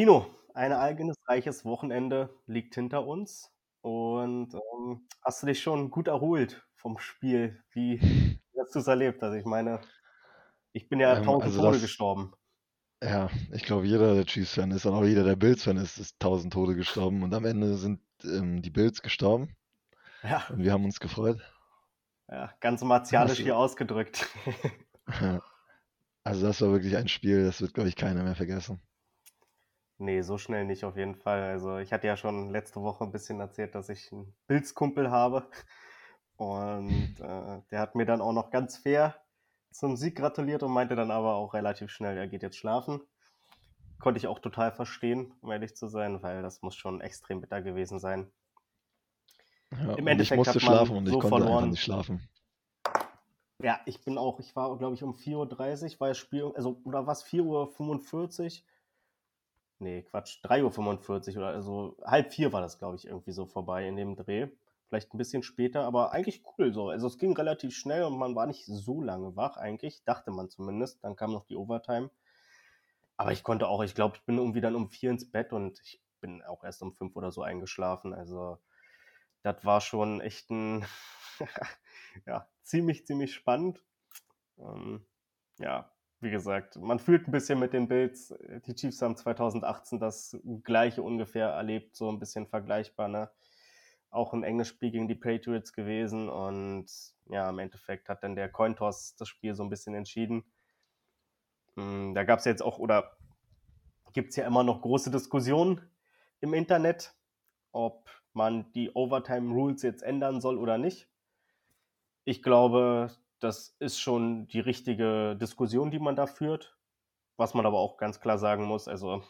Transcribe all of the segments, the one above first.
Tino, ein ereignisreiches Wochenende liegt hinter uns. Und ähm, hast du dich schon gut erholt vom Spiel? Wie, hast du es erlebt? Also ich meine, ich bin ja Ähm, tausend also Tode das, gestorben. ja, ich glaube, jeder, der Chiefs-Fan ist und auch jeder, der Bills-Fan ist, ist tausend Tode gestorben und am Ende sind ähm, die Bills gestorben Ja, und wir haben uns gefreut. ja, ganz martialisch hier ausgedrückt. also das war wirklich ein Spiel, das wird, glaube ich, keiner mehr vergessen. Nee, so schnell nicht auf jeden Fall. Also ich hatte ja schon letzte Woche ein bisschen erzählt, dass ich einen Bills-Kumpel habe. Und äh, der hat mir dann auch noch ganz fair zum Sieg gratuliert und meinte dann aber auch relativ schnell, er geht jetzt schlafen. Konnte ich auch total verstehen, um ehrlich zu sein, weil das muss schon extrem bitter gewesen sein. Ja, Im und ich Endeffekt musste hat schlafen man und ich so konnte einfach verloren. nicht schlafen. Ja, ich bin auch, ich war, glaube ich, um 4.30 Uhr war das Spiel, also, oder was, 4.45 Uhr? Nee, Quatsch, 3.45 Uhr oder also halb vier war das, glaube ich, irgendwie so vorbei in dem Dreh. Vielleicht ein bisschen später, aber eigentlich cool so. Also es ging relativ schnell und man war nicht so lange wach eigentlich, dachte man zumindest. Dann kam noch die Overtime. Aber ich konnte auch, ich glaube, ich bin irgendwie dann um vier ins Bett und ich bin auch erst um fünf oder so eingeschlafen. Also das war schon echt ein, ja, ziemlich, ziemlich spannend. Ähm, ja, wie gesagt, man fühlt ein bisschen mit den Bills. Die Chiefs haben 2018 das gleiche ungefähr erlebt, so ein bisschen vergleichbar, ne? Auch ein enges Spiel gegen die Patriots gewesen und ja, im Endeffekt hat dann der Cointoss das Spiel so ein bisschen entschieden. Hm, Da gab es jetzt auch, oder gibt es ja immer noch große Diskussionen im Internet, ob man die Overtime Rules jetzt ändern soll oder nicht. Ich glaube, das ist schon die richtige Diskussion, die man da führt. Was man aber auch ganz klar sagen muss, also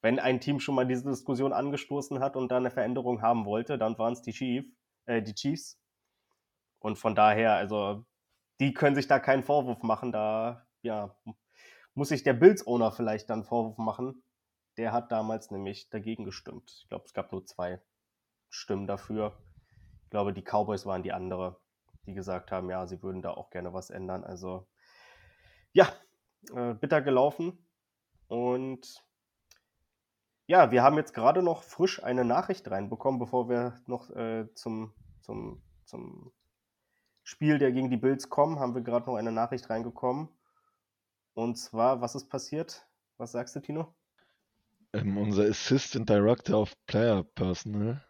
wenn ein Team schon mal diese Diskussion angestoßen hat und da eine Veränderung haben wollte, dann waren es die, Chief, äh, die Chiefs. Und von daher, also die können sich da keinen Vorwurf machen. Da ja, muss sich der Bills-Owner vielleicht dann Vorwurf machen. Der hat damals nämlich dagegen gestimmt. Ich glaube, es gab nur zwei Stimmen dafür. Ich glaube, die Cowboys waren die andere, die gesagt haben, ja, sie würden da auch gerne was ändern. Also ja, äh, bitter gelaufen. Und ja, wir haben jetzt gerade noch frisch eine Nachricht reinbekommen, bevor wir noch äh, zum, zum, zum Spiel der gegen die Bills kommen, haben wir gerade noch eine Nachricht reingekommen. Und zwar, was ist passiert? Was sagst du, Tino? Ähm, unser Assistant Director of Player Personnel,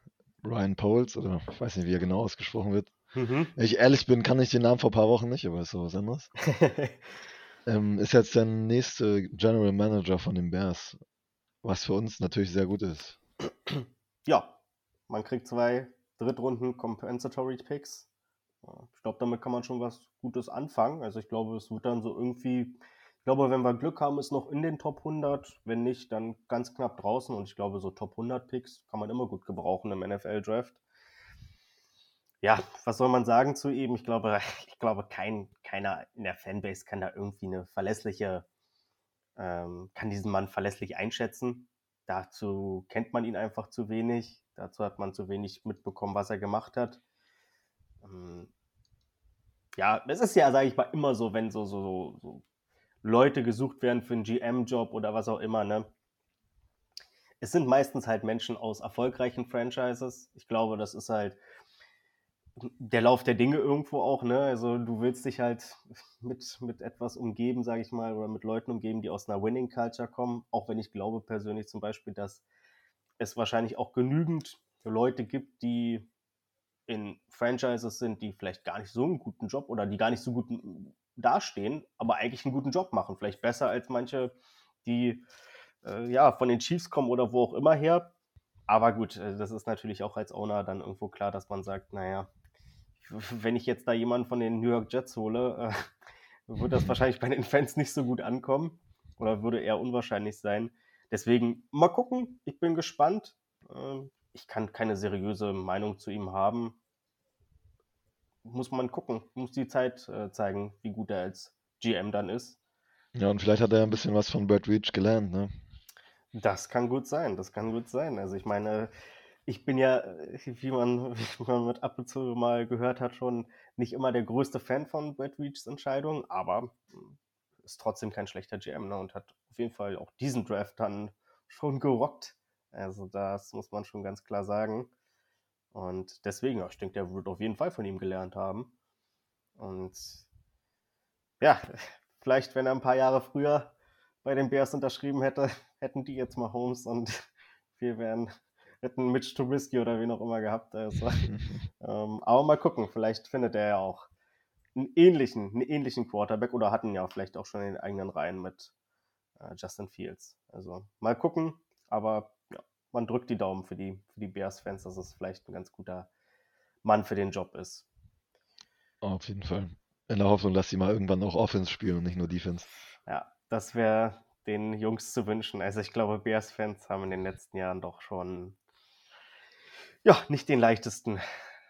Ryan Poles, oder ich weiß nicht, wie er genau ausgesprochen wird. Mhm. Wenn ich ehrlich bin, kann ich den Namen vor ein paar Wochen nicht, aber ist so was anderes. Ähm, ist jetzt der nächste General Manager von den Bears, was für uns natürlich sehr gut ist. ja, man kriegt zwei Drittrunden Compensatory Picks. Ich glaube, damit kann man schon was Gutes anfangen. Also ich glaube, es wird dann so irgendwie, ich glaube, wenn wir Glück haben, ist noch in den Top 100. Wenn nicht, dann ganz knapp draußen. Und ich glaube, so Top 100 Picks kann man immer gut gebrauchen im NFL-Draft. Ja, was soll man sagen zu ihm? Ich glaube, ich glaube, kein, keiner in der Fanbase kann da irgendwie eine verlässliche, ähm, kann diesen Mann verlässlich einschätzen. Dazu kennt man ihn einfach zu wenig. Dazu hat man zu wenig mitbekommen, was er gemacht hat. Ähm, ja, es ist ja, sage ich mal, immer so, wenn so, so, so, Leute gesucht werden für einen GM-Job oder was auch immer, ne? Es sind meistens halt Menschen aus erfolgreichen Franchises. Ich glaube, das ist halt der Lauf der Dinge irgendwo auch, ne? Also du willst dich halt mit, mit etwas umgeben, sage ich mal, oder mit Leuten umgeben, die aus einer Winning Culture kommen. Auch wenn ich glaube persönlich zum Beispiel, dass es wahrscheinlich auch genügend Leute gibt, die in Franchises sind, die vielleicht gar nicht so einen guten Job oder die gar nicht so gut dastehen, aber eigentlich einen guten Job machen. Vielleicht besser als manche, die äh, ja von den Chiefs kommen oder wo auch immer her. Aber gut, äh, das ist natürlich auch als Owner dann irgendwo klar, dass man sagt, naja, wenn ich jetzt da jemanden von den New York Jets hole, äh, wird das wahrscheinlich bei den Fans nicht so gut ankommen oder würde eher unwahrscheinlich sein. Deswegen mal gucken, ich bin gespannt. Ähm, ich kann keine seriöse Meinung zu ihm haben. Muss man gucken, muss die Zeit äh, zeigen, wie gut er als GM dann ist. Ja, und vielleicht hat er ein bisschen was von Brad Reach gelernt, ne? Das kann gut sein, das kann gut sein. Also ich meine, ich bin ja, äh, wie man, wie man mit ab und zu mal gehört hat, schon nicht immer der größte Fan von Brad Reachs Entscheidung, aber hm, ist trotzdem kein schlechter GM ne, und hat auf jeden Fall auch diesen Draft dann schon gerockt. Also das muss man schon ganz klar sagen. Und deswegen, ich denke, der wird auf jeden Fall von ihm gelernt haben. Und ja, vielleicht, wenn er ein paar Jahre früher bei den Bears unterschrieben hätte, hätten die jetzt mal Holmes und wir wären, hätten Mitch Trubisky oder wen auch immer gehabt. Also, ähm, aber mal gucken, vielleicht findet er ja auch einen ähnlichen, einen ähnlichen Quarterback oder hatten ja vielleicht auch schon in den eigenen Reihen mit äh, Justin Fields. Also mal gucken, aber ja, man drückt die Daumen für die, für die Bears-Fans, dass es vielleicht ein ganz guter Mann für den Job ist. Auf jeden Fall. In der Hoffnung, dass sie mal irgendwann auch Offense spielen und nicht nur Defense. Ja, das wäre den Jungs zu wünschen. Also ich glaube, Bears-Fans haben in den letzten Jahren doch schon ja, nicht den leichtesten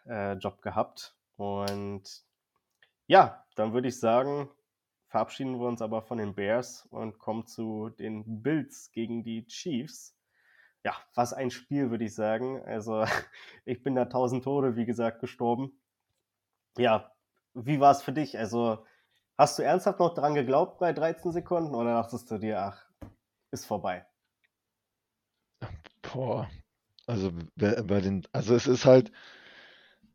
äh, Job gehabt. Und ja, dann würde ich sagen, verabschieden wir uns aber von den Bears und kommen zu den Bills gegen die Chiefs. Ja, was ein Spiel, würde ich sagen. Also, ich bin da tausend Tode, wie gesagt, gestorben. Ja, wie war es für dich? Also, hast du ernsthaft noch dran geglaubt bei 13 Sekunden oder dachtest du dir, ach, ist vorbei? Boah, also bei den, also es ist halt,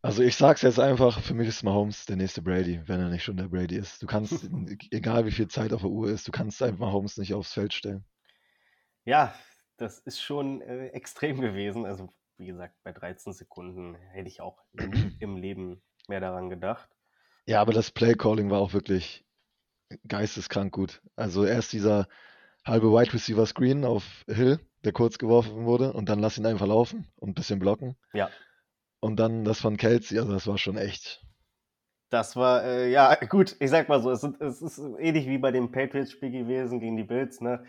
also ich sag's jetzt einfach, für mich ist Mahomes der nächste Brady, wenn er nicht schon der Brady ist. Du kannst, egal wie viel Zeit auf der Uhr ist, du kannst einfach Mahomes nicht aufs Feld stellen. Ja, das ist schon äh, extrem gewesen. Also wie gesagt, bei 13 Sekunden hätte ich auch im, im Leben mehr daran gedacht. Ja, aber das Play-Calling war auch wirklich geisteskrank gut. Also erst dieser halbe Wide Receiver Screen auf Hill, der kurz geworfen wurde, und dann lass ihn einfach laufen und ein bisschen blocken. Ja. Und dann das von Kelsey, also das war schon echt. Das war, äh, ja, gut, ich sag mal so, es, sind, es ist ähnlich wie bei dem Patriots-Spiel gewesen gegen die Bills, ne?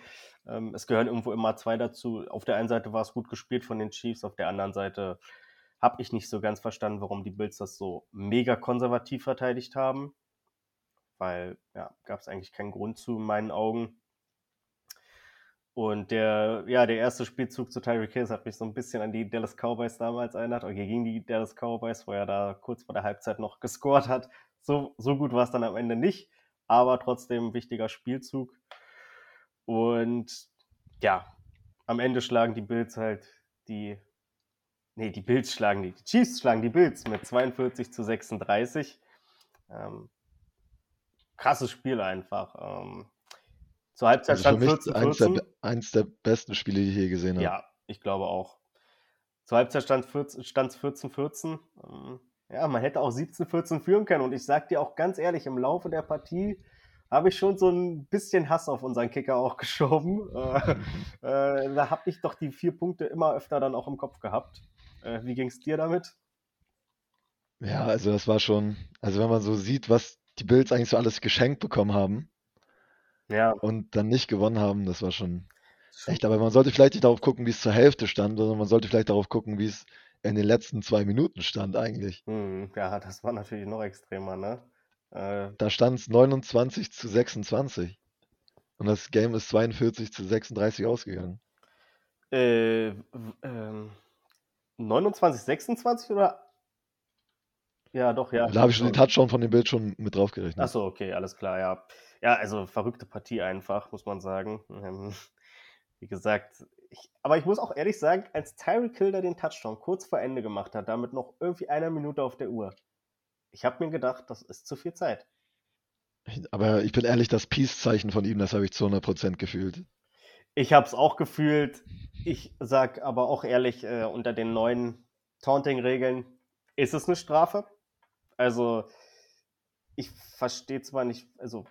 Ähm, es gehören irgendwo immer zwei dazu. Auf der einen Seite war es gut gespielt von den Chiefs, auf der anderen Seite habe ich nicht so ganz verstanden, warum die Bills das so mega konservativ verteidigt haben. Weil, ja, gab es eigentlich keinen Grund zu in meinen Augen. Und der, ja, der erste Spielzug zu Tyreek Hill hat mich so ein bisschen an die Dallas Cowboys damals erinnert, oder gegen die Dallas Cowboys, wo er da kurz vor der Halbzeit noch gescored hat. So, so gut war es dann am Ende nicht, aber trotzdem ein wichtiger Spielzug. Und ja, am Ende schlagen die Bills halt die, nee, die Bills schlagen die, die Chiefs schlagen die Bills mit 42 zu 36. Ähm, krasses Spiel einfach. Ähm, zur Halbzeit also stand 14, 14. Eins der, eins der besten Spiele, die ich je gesehen habe. Ja, ich glaube auch. Zur Halbzeit stand es 14, 14. Ja, man hätte auch 17, 14 führen können. Und ich sag dir auch ganz ehrlich, im Laufe der Partie habe ich schon so ein bisschen Hass auf unseren Kicker auch geschoben. Äh, äh, da habe ich doch die vier Punkte immer öfter dann auch im Kopf gehabt. Äh, wie ging es dir damit? Ja, also das war schon, also wenn man so sieht, was die Bills eigentlich so alles geschenkt bekommen haben, ja. Und dann nicht gewonnen haben, das war schon echt. Aber man sollte vielleicht nicht darauf gucken, wie es zur Hälfte stand, sondern man sollte vielleicht darauf gucken, wie es in den letzten zwei Minuten stand eigentlich. Hm, ja, das war natürlich noch extremer, ne? Äh, da stand es 29 zu 26. Und das Game ist 42 zu 36 ausgegangen. Äh, ähm, 29, 26 oder? Ja, doch, ja. Da habe ich schon den Touchdown von dem Bild schon mit draufgerechnet. Achso, okay, alles klar, ja. Ja, also verrückte Partie einfach, muss man sagen. Ähm, wie gesagt, ich, aber ich muss auch ehrlich sagen, als Tyreek Kilder den Touchdown kurz vor Ende gemacht hat, damit noch irgendwie eine Minute auf der Uhr, ich habe mir gedacht, das ist zu viel Zeit. Aber ich bin ehrlich, das Peace-Zeichen von ihm, das habe ich zu 100% gefühlt. Ich habe es auch gefühlt. Ich sage aber auch ehrlich, äh, unter den neuen Taunting-Regeln ist es eine Strafe. Also, ich verstehe zwar nicht, also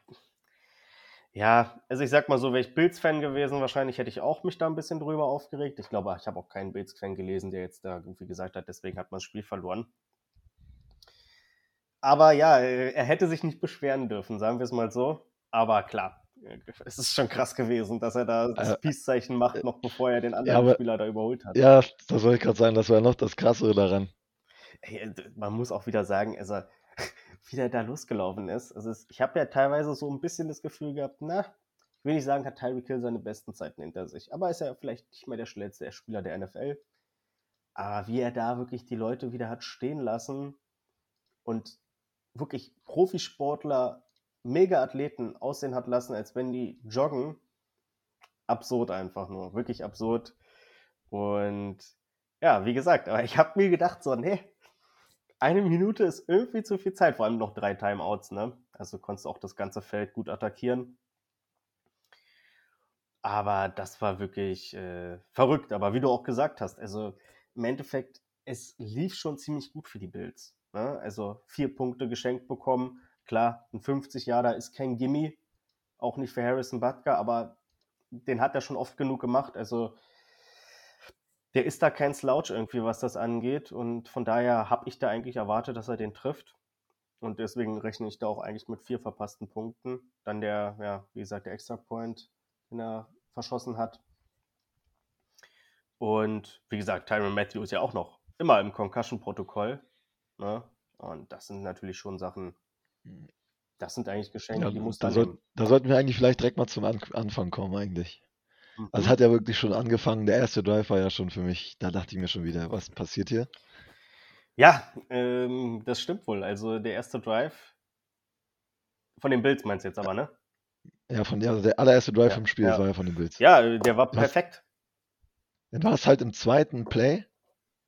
ja, also ich sag mal so, wäre ich Bills-Fan gewesen, wahrscheinlich hätte ich auch mich da ein bisschen drüber aufgeregt. Ich glaube, ich habe auch keinen Bills-Fan gelesen, der jetzt da irgendwie gesagt hat, deswegen hat man das Spiel verloren. Aber ja, er hätte sich nicht beschweren dürfen, sagen wir es mal so. Aber klar, es ist schon krass gewesen, dass er da das äh, Peace-Zeichen macht, noch bevor er den anderen ja, aber, Spieler da überholt hat. Ja, das wollte ich gerade sagen, das war noch das Krassere daran. Ey, man muss auch wieder sagen, also wie der da losgelaufen ist. Also es, ich habe ja teilweise so ein bisschen das Gefühl gehabt, na, ich will nicht sagen, hat Tyreek Hill seine besten Zeiten hinter sich, aber ist ja vielleicht nicht mehr der schnellste Spieler der NFL. Aber wie er da wirklich die Leute wieder hat stehen lassen und wirklich Profisportler, Mega-Athleten aussehen hat lassen, als wenn die joggen, absurd einfach nur, wirklich absurd. Und ja, wie gesagt, aber ich habe mir gedacht, so, nee, eine Minute ist irgendwie zu viel Zeit, vor allem noch drei Timeouts, ne? Also konntest du auch das ganze Feld gut attackieren. Aber das war wirklich äh, verrückt. Aber wie du auch gesagt hast, also im Endeffekt, es lief schon ziemlich gut für die Bills. Ne? Also vier Punkte geschenkt bekommen. Klar, ein 50 Jahre ist kein Gimme, auch nicht für Harrison Butker, aber den hat er schon oft genug gemacht. Also der ist da kein Slouch irgendwie, was das angeht. Und von daher habe ich da eigentlich erwartet, dass er den trifft. Und deswegen rechne ich da auch eigentlich mit vier verpassten Punkten. Dann der, ja, wie gesagt, der Extra Point, den er verschossen hat. Und wie gesagt, Tyron Matthew ist ja auch noch immer im Concussion-Protokoll. Ne? Und das sind natürlich schon Sachen, hm. das sind eigentlich Geschenke, Ja, die muss da, soll, da sollten wir eigentlich vielleicht direkt mal zum An Anfang kommen, eigentlich. Also Mhm. hat ja wirklich schon angefangen. Der erste Drive war ja schon für mich, da dachte ich mir schon wieder, was passiert hier? Ja, ähm, das stimmt wohl. Also der erste Drive von den Bills meinst du jetzt aber, ne? Ja, von ja, der allererste Drive Ja, im Spiel, ja. war ja von den Bills. Ja, äh, der war perfekt. dann war es halt im zweiten Play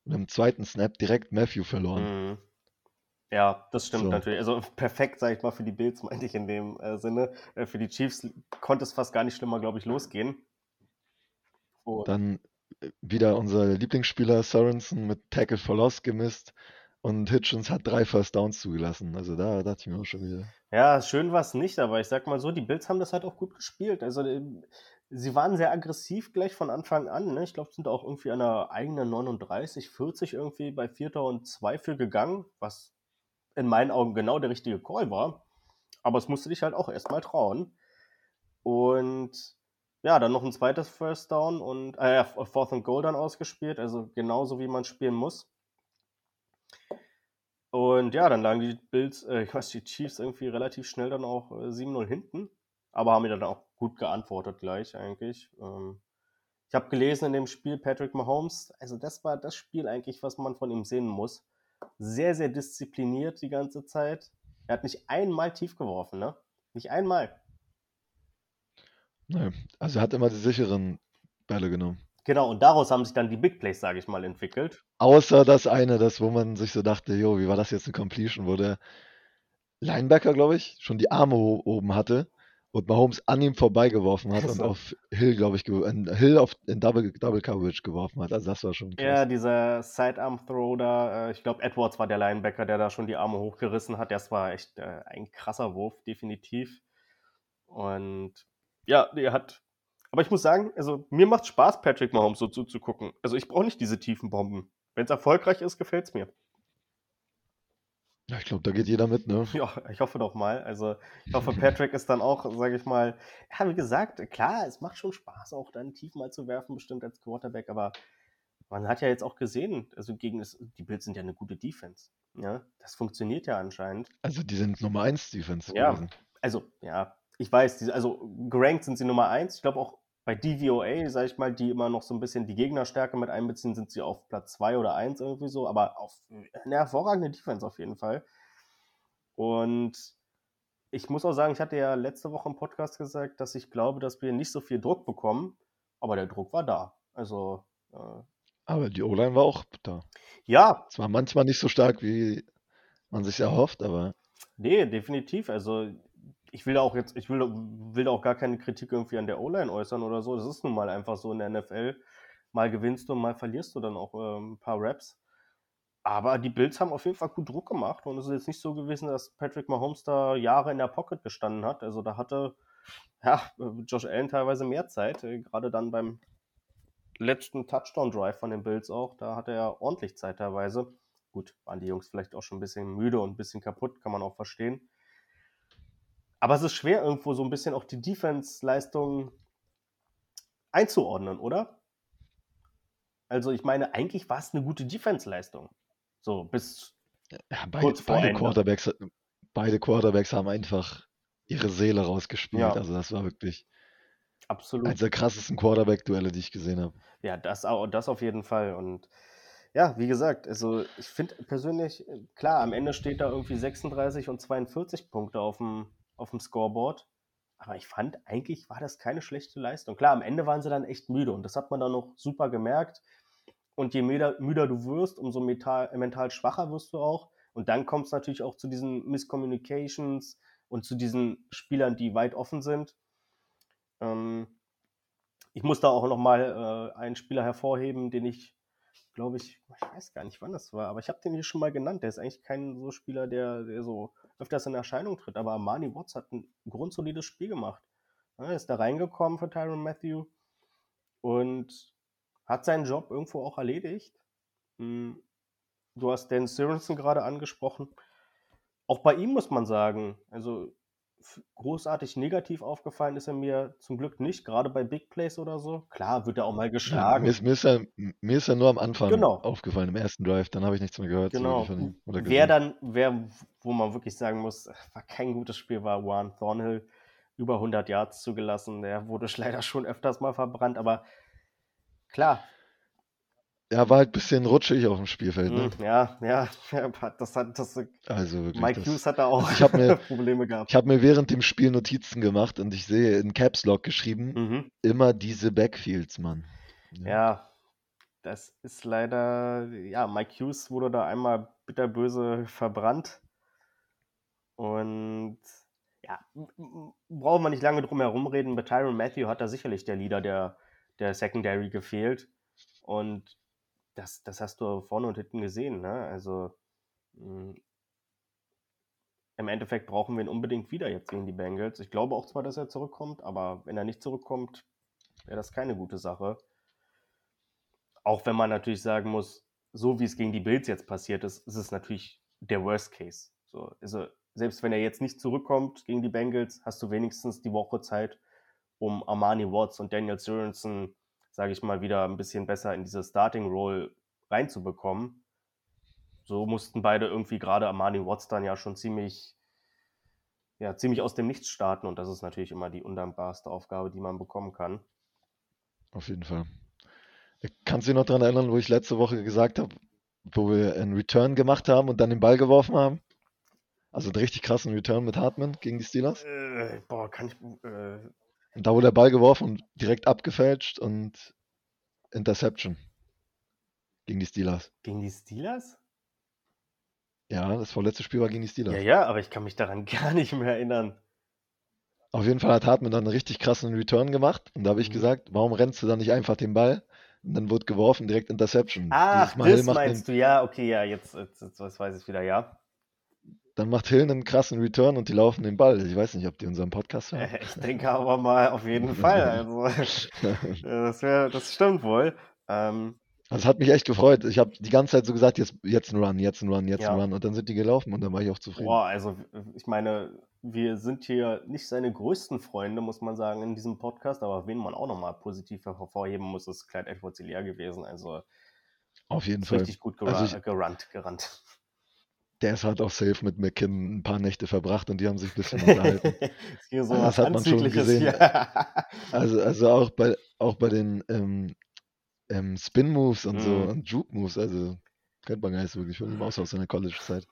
und im zweiten Snap direkt Matthew verloren. Mhm. Ja, das stimmt So. natürlich. Also perfekt, sage ich mal, für die Bills meinte ich in dem äh, Sinne. Äh, für die Chiefs konnte es fast gar nicht schlimmer, glaube ich, losgehen. Und Dann äh, wieder unser Lieblingsspieler Sorensen mit Tackle for Loss gemisst und Hitchens hat drei First Downs zugelassen. Also da dachte ich mir auch schon wieder. ja, schön war es nicht, aber ich sag mal so, die Bills haben das halt auch gut gespielt. Also ähm, sie waren sehr aggressiv gleich von Anfang an. Ne? Ich glaube, sind auch irgendwie an der eigenen 39, 40 irgendwie bei Vierter und Zwei für gegangen, was in meinen Augen genau der richtige Call war. Aber es musste dich halt auch erstmal trauen. Und ja, dann noch ein zweites First Down und äh, Fourth and Goal dann ausgespielt, also genauso wie man spielen muss. Und ja, dann lagen die Bills, äh, ich weiß, die Chiefs irgendwie relativ schnell dann auch äh, 7-0 hinten, aber haben mir dann auch gut geantwortet gleich eigentlich. Ähm, ich habe gelesen in dem Spiel Patrick Mahomes, also das war das Spiel eigentlich, was man von ihm sehen muss. Sehr, sehr diszipliniert die ganze Zeit. Er hat nicht einmal tief geworfen, ne? Nicht einmal. Naja, also er hat immer die sicheren Bälle genommen. Genau, und daraus haben sich dann die Big Plays, sage ich mal, entwickelt. Außer das eine, das, wo man sich so dachte, jo, wie war das jetzt eine Completion, wo der Linebacker, glaube ich, schon die Arme oben hatte und Mahomes an ihm vorbeigeworfen hat und Also, auf Hill, glaube ich, in, Hill auf in Double, Double Coverage geworfen hat. Also das war schon ja, krass. dieser Sidearm-Throw da, äh, ich glaube, Edwards war der Linebacker, der da schon die Arme hochgerissen hat. Das war echt äh, ein krasser Wurf, definitiv. Und ja, der hat. Aber ich muss sagen, also mir macht Spaß, Patrick Mahomes so zuzugucken. Also ich brauche nicht diese tiefen Bomben. Wenn es erfolgreich ist, gefällt es mir. Ja, ich glaube, da geht jeder mit, ne? Ja, ich hoffe doch mal. Also, ich hoffe, Patrick ist dann auch, sage ich mal, ja, wie gesagt, klar, es macht schon Spaß, auch dann tief mal zu werfen, bestimmt als Quarterback, aber man hat ja jetzt auch gesehen, also gegen das, die Bills sind ja eine gute Defense. Ja, das funktioniert ja anscheinend. Also die sind Nummer 1 Defense Ja, gewesen. also, ja, ich weiß, also gerankt sind sie Nummer eins. Ich glaube auch bei DVOA, sage ich mal, die immer noch so ein bisschen die Gegnerstärke mit einbeziehen, sind sie auf Platz zwei oder eins irgendwie so, aber auf eine hervorragende Defense auf jeden Fall. Und ich muss auch sagen, ich hatte ja letzte Woche im Podcast gesagt, dass ich glaube, dass wir nicht so viel Druck bekommen, aber der Druck war da. Also, äh, Aber die O-Line war auch da. ja, Zwar manchmal nicht so stark, wie man sich erhofft, aber nee, definitiv. Also, ich will auch jetzt, ich will, will auch gar keine Kritik irgendwie an der O-Line äußern oder so. Das ist nun mal einfach so in der NFL. Mal gewinnst du, mal verlierst du dann auch ähm, ein paar Raps. Aber die Bills haben auf jeden Fall gut Druck gemacht und es ist jetzt nicht so gewesen, dass Patrick Mahomes da Jahre in der Pocket gestanden hat. Also da hatte ja, Josh Allen teilweise mehr Zeit, äh, gerade dann beim letzten Touchdown-Drive von den Bills auch. Da hatte er ordentlich Zeit teilweise. Gut, waren die Jungs vielleicht auch schon ein bisschen müde und ein bisschen kaputt, kann man auch verstehen. Aber es ist schwer, irgendwo so ein bisschen auch die Defense-Leistung einzuordnen, oder? Also ich meine, eigentlich war es eine gute Defense-Leistung. So, bis ja, beide, kurz vor beide, Ende. Quarterbacks, beide Quarterbacks haben einfach ihre Seele rausgespielt. Ja, Also das war wirklich eines absolut. der krassesten Quarterback-Duelle, die ich gesehen habe. Ja, das, das auf jeden Fall. Und ja, wie gesagt, also ich finde persönlich, klar, am Ende steht da irgendwie 36 und 42 Punkte auf dem, auf dem Scoreboard. Aber ich fand, eigentlich war das keine schlechte Leistung. Klar, am Ende waren sie dann echt müde und das hat man dann noch super gemerkt. Und je müder, müder du wirst, umso mental, mental schwacher wirst du auch. Und dann kommt es natürlich auch zu diesen Miscommunications und zu diesen Spielern, die weit offen sind. Ähm, ich muss da auch nochmal äh, einen Spieler hervorheben, den ich, glaube ich, ich weiß gar nicht, wann das war, aber ich habe den hier schon mal genannt. Der ist eigentlich kein so Spieler, der, der so öfters in Erscheinung tritt, aber Armani Watts hat ein grundsolides Spiel gemacht. Er ist da reingekommen für Tyron Matthew und hat seinen Job irgendwo auch erledigt. Hm, du hast Dan Sirensen gerade angesprochen. Auch bei ihm muss man sagen, also großartig negativ aufgefallen ist er mir zum Glück nicht, gerade bei Big Plays oder so. Klar, wird er auch mal geschlagen. Ja, mir, ist, mir, ist ja, mir ist ja nur am Anfang genau. aufgefallen, im ersten Drive, dann habe ich nichts mehr gehört. Genau. wer dann, wer, wo man wirklich sagen muss, war kein gutes Spiel, war Juan Thornhill. Über 100 Yards zugelassen. Der wurde leider schon öfters mal verbrannt, aber klar, ja, war halt ein bisschen rutschig auf dem Spielfeld. Ne? Hm, ja, ja, das hat das. Also wirklich. Mike Hughes hat da auch also ich hab mir, Probleme gehabt. Ich habe mir während dem Spiel Notizen gemacht und ich sehe in Caps Lock geschrieben, mhm. immer diese Backfields, Mann. Ja. ja. das ist leider, ja, Mike Hughes wurde da einmal bitterböse verbrannt. Und ja, brauchen wir nicht lange drum herum reden. Bei Tyron Matthew hat da sicherlich der Leader der, der Secondary gefehlt. Und das, das hast du vorne und hinten gesehen. Ne? Also mh, hm, im Endeffekt brauchen wir ihn unbedingt wieder jetzt gegen die Bengals. Ich glaube auch zwar, dass er zurückkommt, aber wenn er nicht zurückkommt, wäre das keine gute Sache. Auch wenn man natürlich sagen muss, so wie es gegen die Bills jetzt passiert ist, ist es natürlich der Worst Case. So, also selbst wenn er jetzt nicht zurückkommt gegen die Bengals, hast du wenigstens die Woche Zeit, um Armani Watts und Daniel Sorensen sage ich mal, wieder ein bisschen besser in diese Starting Role reinzubekommen. So mussten beide irgendwie gerade Armani Watts dann ja schon ziemlich, ja, ziemlich aus dem Nichts starten und das ist natürlich immer die undankbarste Aufgabe, die man bekommen kann. Auf jeden Fall. Kannst du dich noch daran erinnern, wo ich letzte Woche gesagt habe, wo wir einen Return gemacht haben und dann den Ball geworfen haben? Also einen richtig krassen Return mit Hartman gegen die Steelers? Äh, boah, kann ich. Äh, und da wurde der Ball geworfen und direkt abgefälscht und Interception. Gegen die Steelers. Gegen die Steelers? Ja, das vorletzte Spiel war gegen die Steelers. Ja, ja, aber ich kann mich daran gar nicht mehr erinnern. Auf jeden Fall hat Hartmann dann einen richtig krassen Return gemacht. Und da habe ich mhm. gesagt, warum rennst du dann nicht einfach den Ball? Und dann wurde geworfen, direkt Interception. Ach, das meinst den... du, ja, okay, ja, jetzt, jetzt, jetzt, jetzt weiß ich wieder, ja. Dann macht Hill einen krassen Return und die laufen den Ball. Ich weiß nicht, ob die unseren Podcast hören. Ich denke aber mal auf jeden Fall. Also, das, wär, das stimmt wohl. Ähm, das hat mich echt gefreut. Ich habe die ganze Zeit so gesagt, jetzt, jetzt ein Run, jetzt ein Run, jetzt ja. ein Run. Und dann sind die gelaufen und dann war ich auch zufrieden. Boah, also ich meine, wir sind hier nicht seine größten Freunde, muss man sagen, in diesem Podcast. Aber wen man auch nochmal positiv hervorheben muss, ist Clyde Edwards leer gewesen. Also auf jeden Fall. Richtig gut gerannt, also gerannt, gerannt der ist halt auch safe mit McKinn ein paar Nächte verbracht und die haben sich ein bisschen unterhalten. so das hat man schon gesehen. also, also auch bei auch bei den ähm, ähm, Spin-Moves und mm. so mhm. und Juke-Moves, also kennt man gar nicht so wirklich von ihm aus aus seiner College-Zeit.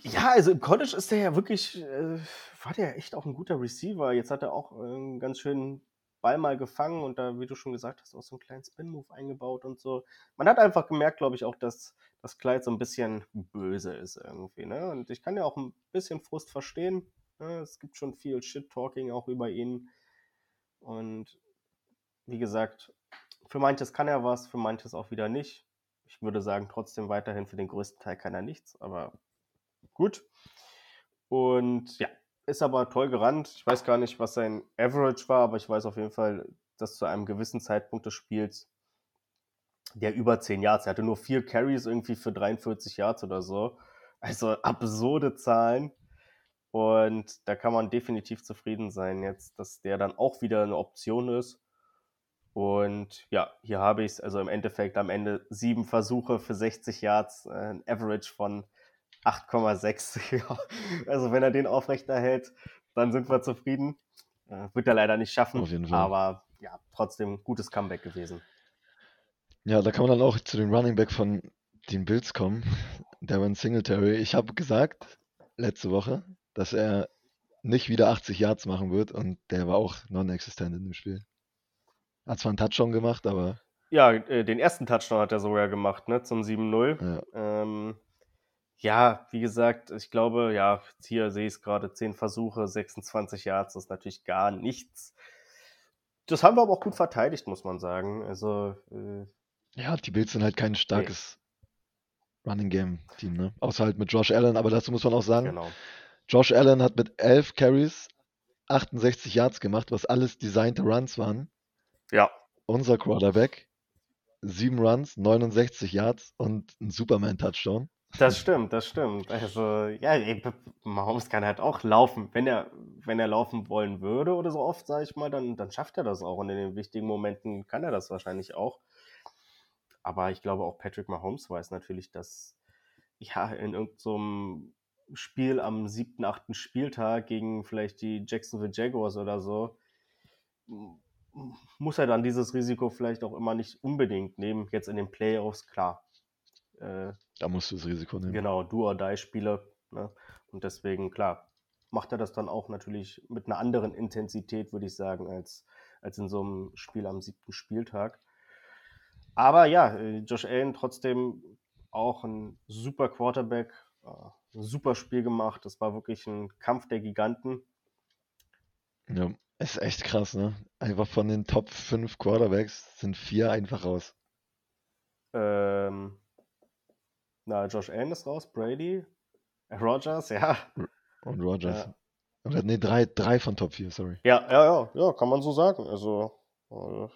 Ja, also im College ist der ja wirklich, äh, war der echt auch ein guter Receiver. Jetzt hat er auch äh, einen ganz schönen Ball mal gefangen und da, wie du schon gesagt hast, auch so einen kleinen Spin-Move eingebaut und so. Man hat einfach gemerkt, glaube ich, auch, dass das Kleid so ein bisschen böse ist irgendwie. Ne? Und ich kann ja auch ein bisschen Frust verstehen. Ne? Es gibt schon viel Shit-Talking auch über ihn. Und wie gesagt, für manches kann er was, für manches auch wieder nicht. Ich würde sagen, trotzdem weiterhin für den größten Teil kann er nichts, aber gut. Und ja, ist aber toll gerannt. Ich weiß gar nicht, was sein Average war, aber ich weiß auf jeden Fall, dass zu einem gewissen Zeitpunkt des Spiels der über 10 Yards, er hatte nur vier Carries irgendwie für 43 Yards oder so. Also absurde Zahlen. Und da kann man definitiv zufrieden sein jetzt, dass der dann auch wieder eine Option ist. Und ja, hier habe ich es, also im Endeffekt am Ende sieben Versuche für 60 Yards, äh, ein Average von 8,6. also wenn er den aufrechterhält, dann sind wir zufrieden. Äh, wird er leider nicht schaffen, aber ja, trotzdem gutes Comeback gewesen. Ja, da kann man dann auch zu dem Running Back von den Bills kommen, Darren Singletary. Ich habe gesagt letzte Woche, dass er nicht wieder 80 Yards machen wird und der war auch non-existent in dem Spiel. Hat zwar einen Touchdown gemacht, aber. Ja, äh, den ersten Touchdown hat er sogar gemacht, ne, zum 7-0. Ja. Ähm, ja, wie gesagt, ich glaube, ja, hier sehe ich es gerade, 10 Versuche, 26 Yards, das ist natürlich gar nichts. Das haben wir aber auch gut verteidigt, muss man sagen. Also, äh, ja, die Bills sind halt kein starkes nee. Running Game Team, ne? Außer halt mit Josh Allen, aber dazu muss man auch sagen, genau. Josh Allen hat mit 11 Carries 68 Yards gemacht, was alles designte Runs waren. Ja. Unser Quarterback, 7 Runs, 69 Yards und ein Superman-Touchdown. Das stimmt, das stimmt. Also, ja, Mahomes kann halt auch laufen. Wenn er, wenn er laufen wollen würde oder so oft, sage ich mal, dann, dann schafft er das auch. Und in den wichtigen Momenten kann er das wahrscheinlich auch. Aber ich glaube auch Patrick Mahomes weiß natürlich, dass ja in irgendeinem so Spiel am siebten, achten Spieltag gegen vielleicht die Jacksonville Jaguars oder so, muss er dann dieses Risiko vielleicht auch immer nicht unbedingt nehmen. Jetzt in den Playoffs, klar. Äh, da musst du das Risiko nehmen. Genau, do or die Spiele. Ne? Und deswegen, klar, macht er das dann auch natürlich mit einer anderen Intensität, würde ich sagen, als, als in so einem Spiel am siebten Spieltag. Aber ja, äh, Josh Allen trotzdem auch ein super Quarterback, äh, ein super Spiel gemacht. Das war wirklich ein Kampf der Giganten. Ja, ist echt krass, ne? Einfach von den Top 5 Quarterbacks sind vier einfach raus. Ähm, na, Josh Allen ist raus, Brady, äh, Rogers, ja. Und Rogers. Ja. Oder nee, drei, drei von Top 4, sorry. Ja, ja, ja, ja, kann man so sagen. Also, äh,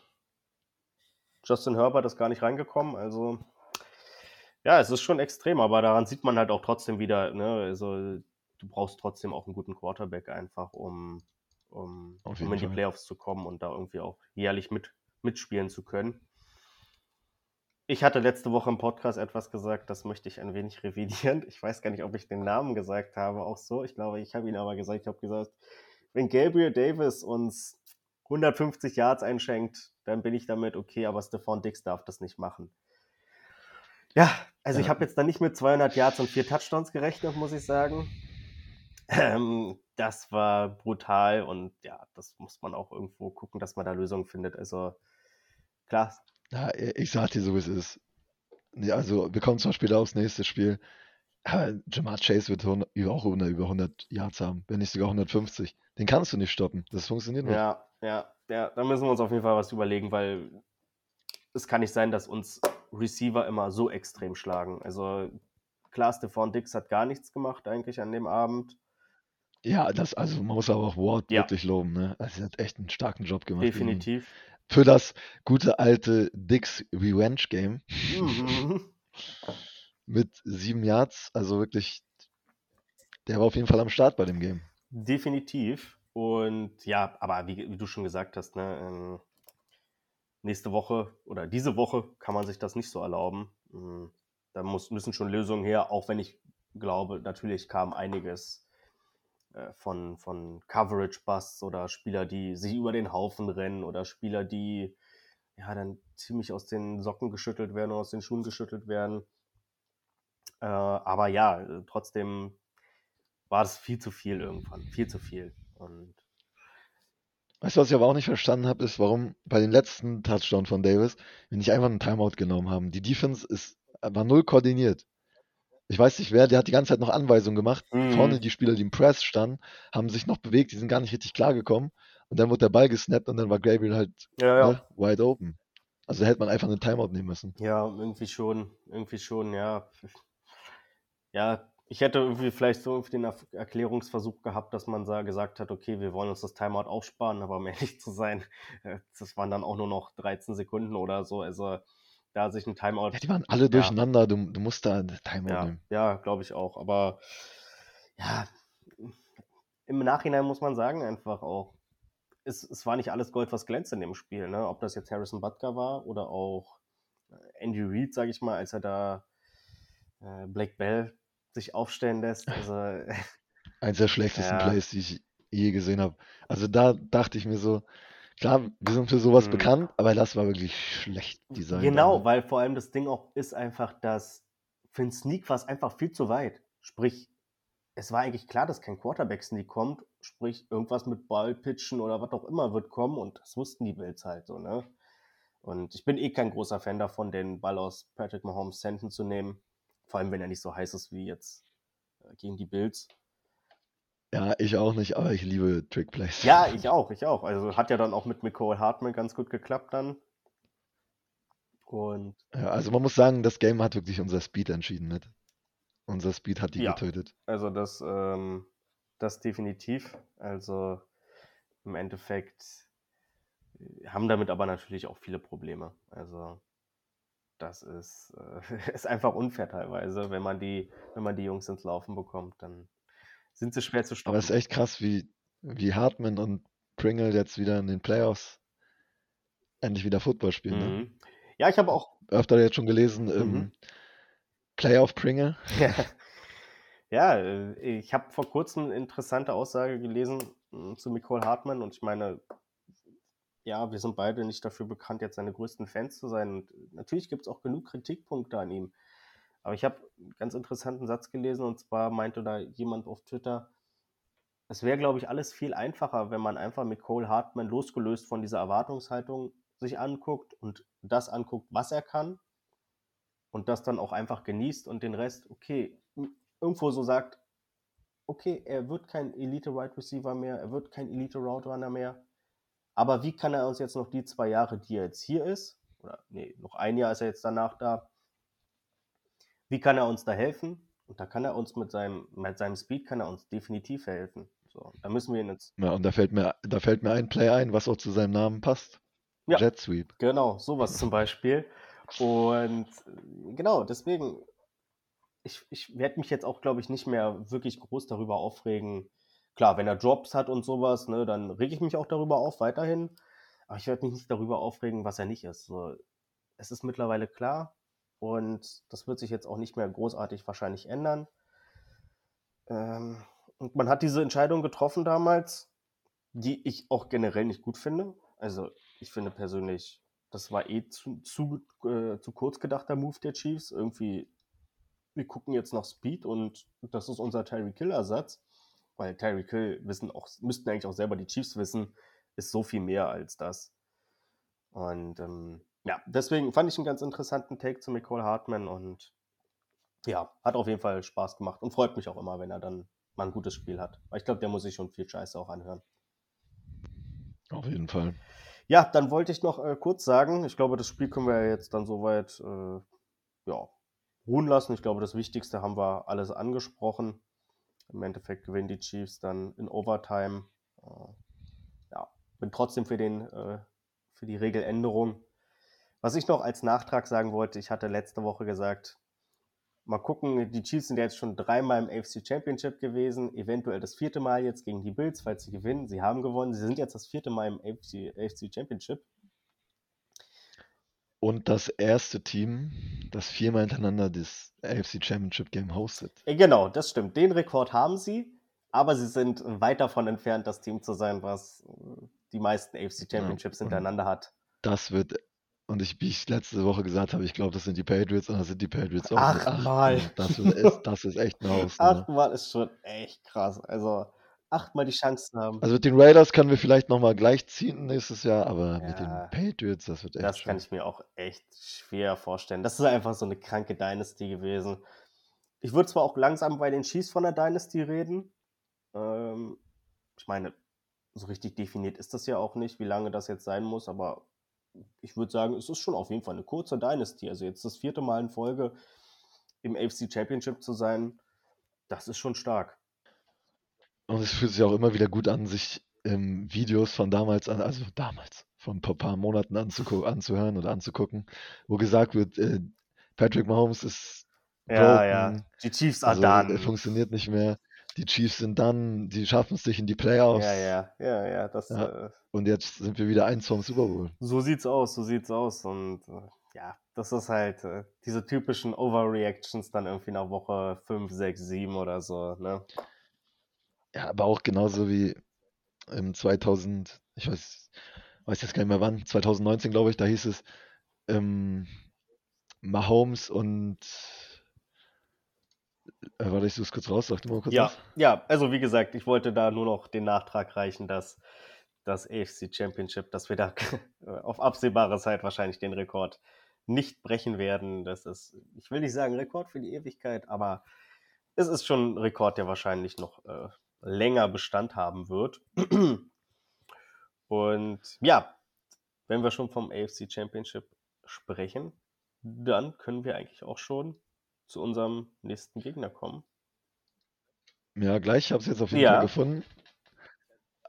Justin Herbert ist gar nicht reingekommen. Also, ja, es ist schon extrem, aber daran sieht man halt auch trotzdem wieder, ne, also du brauchst trotzdem auch einen guten Quarterback einfach, um, um, um in die Playoffs zu kommen und da irgendwie auch jährlich mit, mitspielen zu können. Ich hatte letzte Woche im Podcast etwas gesagt, das möchte ich ein wenig revidieren. Ich weiß gar nicht, ob ich den Namen gesagt habe, auch so. Ich glaube, ich habe ihn aber gesagt, ich habe gesagt, wenn Gabriel Davis uns 150 Yards einschenkt, dann bin ich damit okay, aber Stephon Dix darf das nicht machen. Ja, also ja. ich habe jetzt da nicht mit 200 Yards und vier Touchdowns gerechnet, muss ich sagen. Ähm, das war brutal und ja, das muss man auch irgendwo gucken, dass man da Lösungen findet. Also klar. Ja, ich sag dir so, wie es ist. Also wir kommen zwar später aufs nächste Spiel, aber Jamar Chase wird auch über 100 Yards haben, wenn nicht sogar 150. Den kannst du nicht stoppen. Das funktioniert nicht. Ja, ja, ja, da müssen wir uns auf jeden Fall was überlegen, weil es kann nicht sein, dass uns Receiver immer so extrem schlagen. Also klar, Stephon Dix hat gar nichts gemacht eigentlich an dem Abend. Ja, das, also man muss aber auch Ward ja. wirklich loben, ne? Also er hat echt einen starken Job gemacht. Definitiv. Für das gute alte Dix Revenge Game. Mhm. Mit sieben Yards, also wirklich, der war auf jeden Fall am Start bei dem Game. Definitiv. Und ja, aber wie, wie du schon gesagt hast, ne, ähm, nächste Woche oder diese Woche kann man sich das nicht so erlauben. Mhm. Da muss, müssen schon Lösungen her, auch wenn ich glaube, natürlich kam einiges von, von Coverage-Busts oder Spieler, die sich über den Haufen rennen oder Spieler, die ja dann ziemlich aus den Socken geschüttelt werden oder aus den Schuhen geschüttelt werden. Äh, aber ja, trotzdem war es viel zu viel irgendwann, viel zu viel. Und Weißt du, was ich aber auch nicht verstanden habe, ist, warum bei den letzten Touchdown von Davis wir nicht einfach einen Timeout genommen haben. Die Defense ist, war null koordiniert. Ich weiß nicht wer, der hat die ganze Zeit noch Anweisungen gemacht. Mhm. Vorne die Spieler, die im Press standen, haben sich noch bewegt, die sind gar nicht richtig klargekommen. Und dann wurde der Ball gesnappt und dann war Gabriel halt ja, ja. Ne, wide open. Also da hätte man einfach einen Timeout nehmen müssen. Ja, irgendwie schon, irgendwie schon, ja. Ja, ich hätte irgendwie vielleicht so den Erklärungsversuch gehabt, dass man gesagt hat, okay, wir wollen uns das Timeout aufsparen, aber um ehrlich zu sein, das waren dann auch nur noch 13 Sekunden oder so. Also da sich ein Timeout. Ja, die waren alle durcheinander, du, du musst da ein Timeout ja, nehmen. Ja, glaube ich auch. Aber ja, im Nachhinein muss man sagen, einfach auch, es, es war nicht alles Gold, was glänzt in dem Spiel. Ne? Ob das jetzt Harrison Butker war oder auch äh, Andy Reid, sage ich mal, als er da äh, Blake Bell sich aufstellen lässt. Also, Eins der schlechtesten ja. Plays, die ich je gesehen habe. Also da dachte ich mir so, klar, wir sind für sowas mhm. bekannt, aber das war wirklich schlecht designt. Genau, dann. weil vor allem das Ding auch ist einfach, dass für einen Sneak war es einfach viel zu weit. Sprich, es war eigentlich klar, dass kein Quarterback-Sneak kommt, sprich irgendwas mit Ballpitchen oder was auch immer wird kommen und das wussten die Bills halt so, ne? Und ich bin eh kein großer Fan davon, den Ball aus Patrick Mahomes Händen zu nehmen, vor allem wenn er nicht so heiß ist wie jetzt äh, gegen die Bills. Ja, ich auch nicht, aber ich liebe Trickplays. Ja, ich auch, ich auch. Also hat ja dann auch mit Nicole Hartman ganz gut geklappt dann. Und Ja, also man muss sagen, das Game hat wirklich unser Speed entschieden, nicht? Unser Speed hat die Ja. getötet. Also das, ähm, das definitiv. Also im Endeffekt äh, haben damit aber natürlich auch viele Probleme. Also das ist, äh, ist einfach unfair teilweise, wenn man die, wenn man die Jungs ins Laufen bekommt, dann sind sie schwer zu Aber es ist stoppen. echt krass, wie, wie Hartman und Pringle jetzt wieder in den Playoffs endlich wieder Football spielen. Ne? Mhm. Ja, ich habe auch Öfter jetzt schon gelesen, ähm, Mhm. Playoff Pringle. Ja, äh, ich habe vor kurzem eine interessante Aussage gelesen mh, zu Nicole Hartmann und ich meine, ja, wir sind beide nicht dafür bekannt, jetzt seine größten Fans zu sein. Und natürlich gibt es auch genug Kritikpunkte an ihm. Aber ich habe einen ganz interessanten Satz gelesen und zwar meinte da jemand auf Twitter, es wäre, glaube ich, alles viel einfacher, wenn man einfach mit Cole Hartman losgelöst von dieser Erwartungshaltung sich anguckt und das anguckt, was er kann und das dann auch einfach genießt und den Rest, okay, irgendwo so sagt, okay, er wird kein Elite Wide Receiver mehr, er wird kein Elite Route Runner mehr, aber wie kann er uns jetzt noch die zwei Jahre, die er jetzt hier ist, oder nee, noch ein Jahr ist er jetzt danach da, wie kann er uns da helfen? Und da kann er uns mit seinem, mit seinem Speed kann er uns definitiv helfen. So, da müssen wir ihn jetzt, Ja, und da fällt mir, da fällt mir ein Play ein, was auch zu seinem Namen passt. Ja. Jet Sweep. genau, sowas zum Beispiel. Und genau, deswegen, ich, ich werde mich jetzt auch, glaube ich, nicht mehr wirklich groß darüber aufregen. Klar, wenn er Drops hat und sowas, ne, dann rege ich mich auch darüber auf, weiterhin. Aber ich werde mich nicht darüber aufregen, was er nicht ist. So, es ist mittlerweile klar und das wird sich jetzt auch nicht mehr großartig wahrscheinlich ändern. Ähm, und man hat diese Entscheidung getroffen damals, die ich auch generell nicht gut finde. Also ich finde persönlich, das war eh zu, zu, äh, zu kurz gedachter Move der Chiefs. Irgendwie, wir gucken jetzt nach Speed und das ist unser Terry Kill-Ersatz. Weil Terry Kill wissen auch, müssten eigentlich auch selber die Chiefs wissen, ist so viel mehr als das. Und ähm, ja, deswegen fand ich einen ganz interessanten Take zu Nicole Hartman und ja, hat auf jeden Fall Spaß gemacht und freut mich auch immer, wenn er dann mal ein gutes Spiel hat. Weil ich glaube, der muss sich schon viel Scheiße auch anhören. Auf jeden Fall. Ja, dann wollte ich noch äh, kurz sagen, ich glaube, das Spiel können wir jetzt dann soweit äh, ja, ruhen lassen. Ich glaube, das Wichtigste haben wir alles angesprochen. Im Endeffekt gewinnen die Chiefs dann in Overtime. Äh, ja, bin trotzdem für, den, äh, für die Regeländerung. Was ich noch als Nachtrag sagen wollte, ich hatte letzte Woche gesagt, mal gucken, die Chiefs sind jetzt schon dreimal im AFC Championship gewesen, eventuell das vierte Mal jetzt gegen die Bills, falls sie gewinnen. Sie haben gewonnen, sie sind jetzt das vierte Mal im AFC, AFC Championship. Und das erste Team, das viermal hintereinander das AFC Championship Game hostet. Äh, Genau, das stimmt. Den Rekord haben sie, aber sie sind weit davon entfernt, das Team zu sein, was die meisten AFC Championships und- hintereinander hat. Das wird, und ich, wie ich letzte Woche gesagt habe, ich glaube, das sind die Patriots und das sind die Patriots auch. Achtmal. acht. Das, wird, ist, das ist echt eine Hausnummer. Achtmal ist schon echt krass. Also achtmal die Chance zu haben, Also mit den Raiders können wir vielleicht nochmal gleichziehen nächstes Jahr, aber mit den Ja. Patriots, das wird echt das kann schwer. ich mir auch echt schwer vorstellen. Das ist einfach so eine kranke Dynasty gewesen. Ich würde zwar auch langsam bei den Chiefs von der Dynasty reden. Ähm, ich meine, so richtig definiert ist das ja auch nicht, wie lange das jetzt sein muss, aber ich würde sagen, es ist schon auf jeden Fall eine kurze Dynasty. Also jetzt das vierte Mal in Folge im AFC Championship zu sein, das ist schon stark. Und es fühlt sich auch immer wieder gut an, sich ähm, Videos von damals an, also damals, von ein paar, Monaten anzuhören oder anzugucken, wo gesagt wird, äh, Patrick Mahomes ist Ja, ja. broken, Die Chiefs are also done. er funktioniert nicht mehr. Die Chiefs sind dann, die schaffen es nicht in die Playoffs. Ja, ja, ja, ja. Das, Ja. Äh, Und jetzt sind wir wieder eins vom Super Bowl. so sieht's aus, so sieht's aus. Und äh, ja, das ist halt äh, diese typischen Overreactions dann irgendwie nach Woche 5, 6, 7 oder so, ne? Ja, aber auch genauso wie im 2000, ich weiß, weiß jetzt gar nicht mehr wann, 2019 glaube ich, da hieß es, ähm, Mahomes und Äh, warte, ich suche es kurz raus, sag mal kurz Ja, was. ja, also wie gesagt, ich wollte da nur noch den Nachtrag reichen, dass das AFC Championship, dass wir da auf absehbare Zeit wahrscheinlich den Rekord nicht brechen werden. Das ist, ich will nicht sagen Rekord für die Ewigkeit, aber es ist schon ein Rekord, der wahrscheinlich noch äh, länger Bestand haben wird. Und ja, wenn wir schon vom AFC Championship sprechen, dann können wir eigentlich auch schon zu unserem nächsten Gegner kommen. Ja, gleich, ich habe es jetzt auf jeden Ja. Fall gefunden.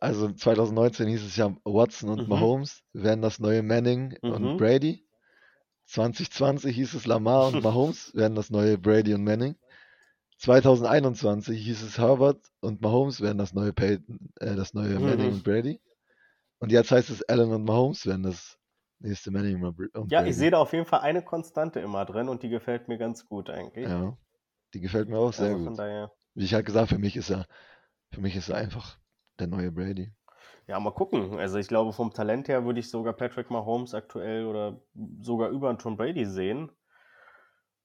Also 2019 hieß es ja, Watson und Mhm. Mahomes werden das neue Manning Mhm. und Brady. 2020 hieß es Lamar und Mahomes werden das neue Brady und Manning. 2021 hieß es Herbert und Mahomes werden das neue Peyton, äh, das neue Manning Mhm. und Brady. Und jetzt heißt es Allen und Mahomes werden das nächste Manning und Ja, Brady. ich sehe da auf jeden Fall eine Konstante immer drin und die gefällt mir ganz gut eigentlich. Ja, die gefällt mir auch sehr also von gut. daher, Wie ich halt gesagt, für mich ist er, für mich ist er einfach der neue Brady. ja, mal gucken. Also ich glaube, vom Talent her würde ich sogar Patrick Mahomes aktuell oder sogar über einen Tom Brady sehen.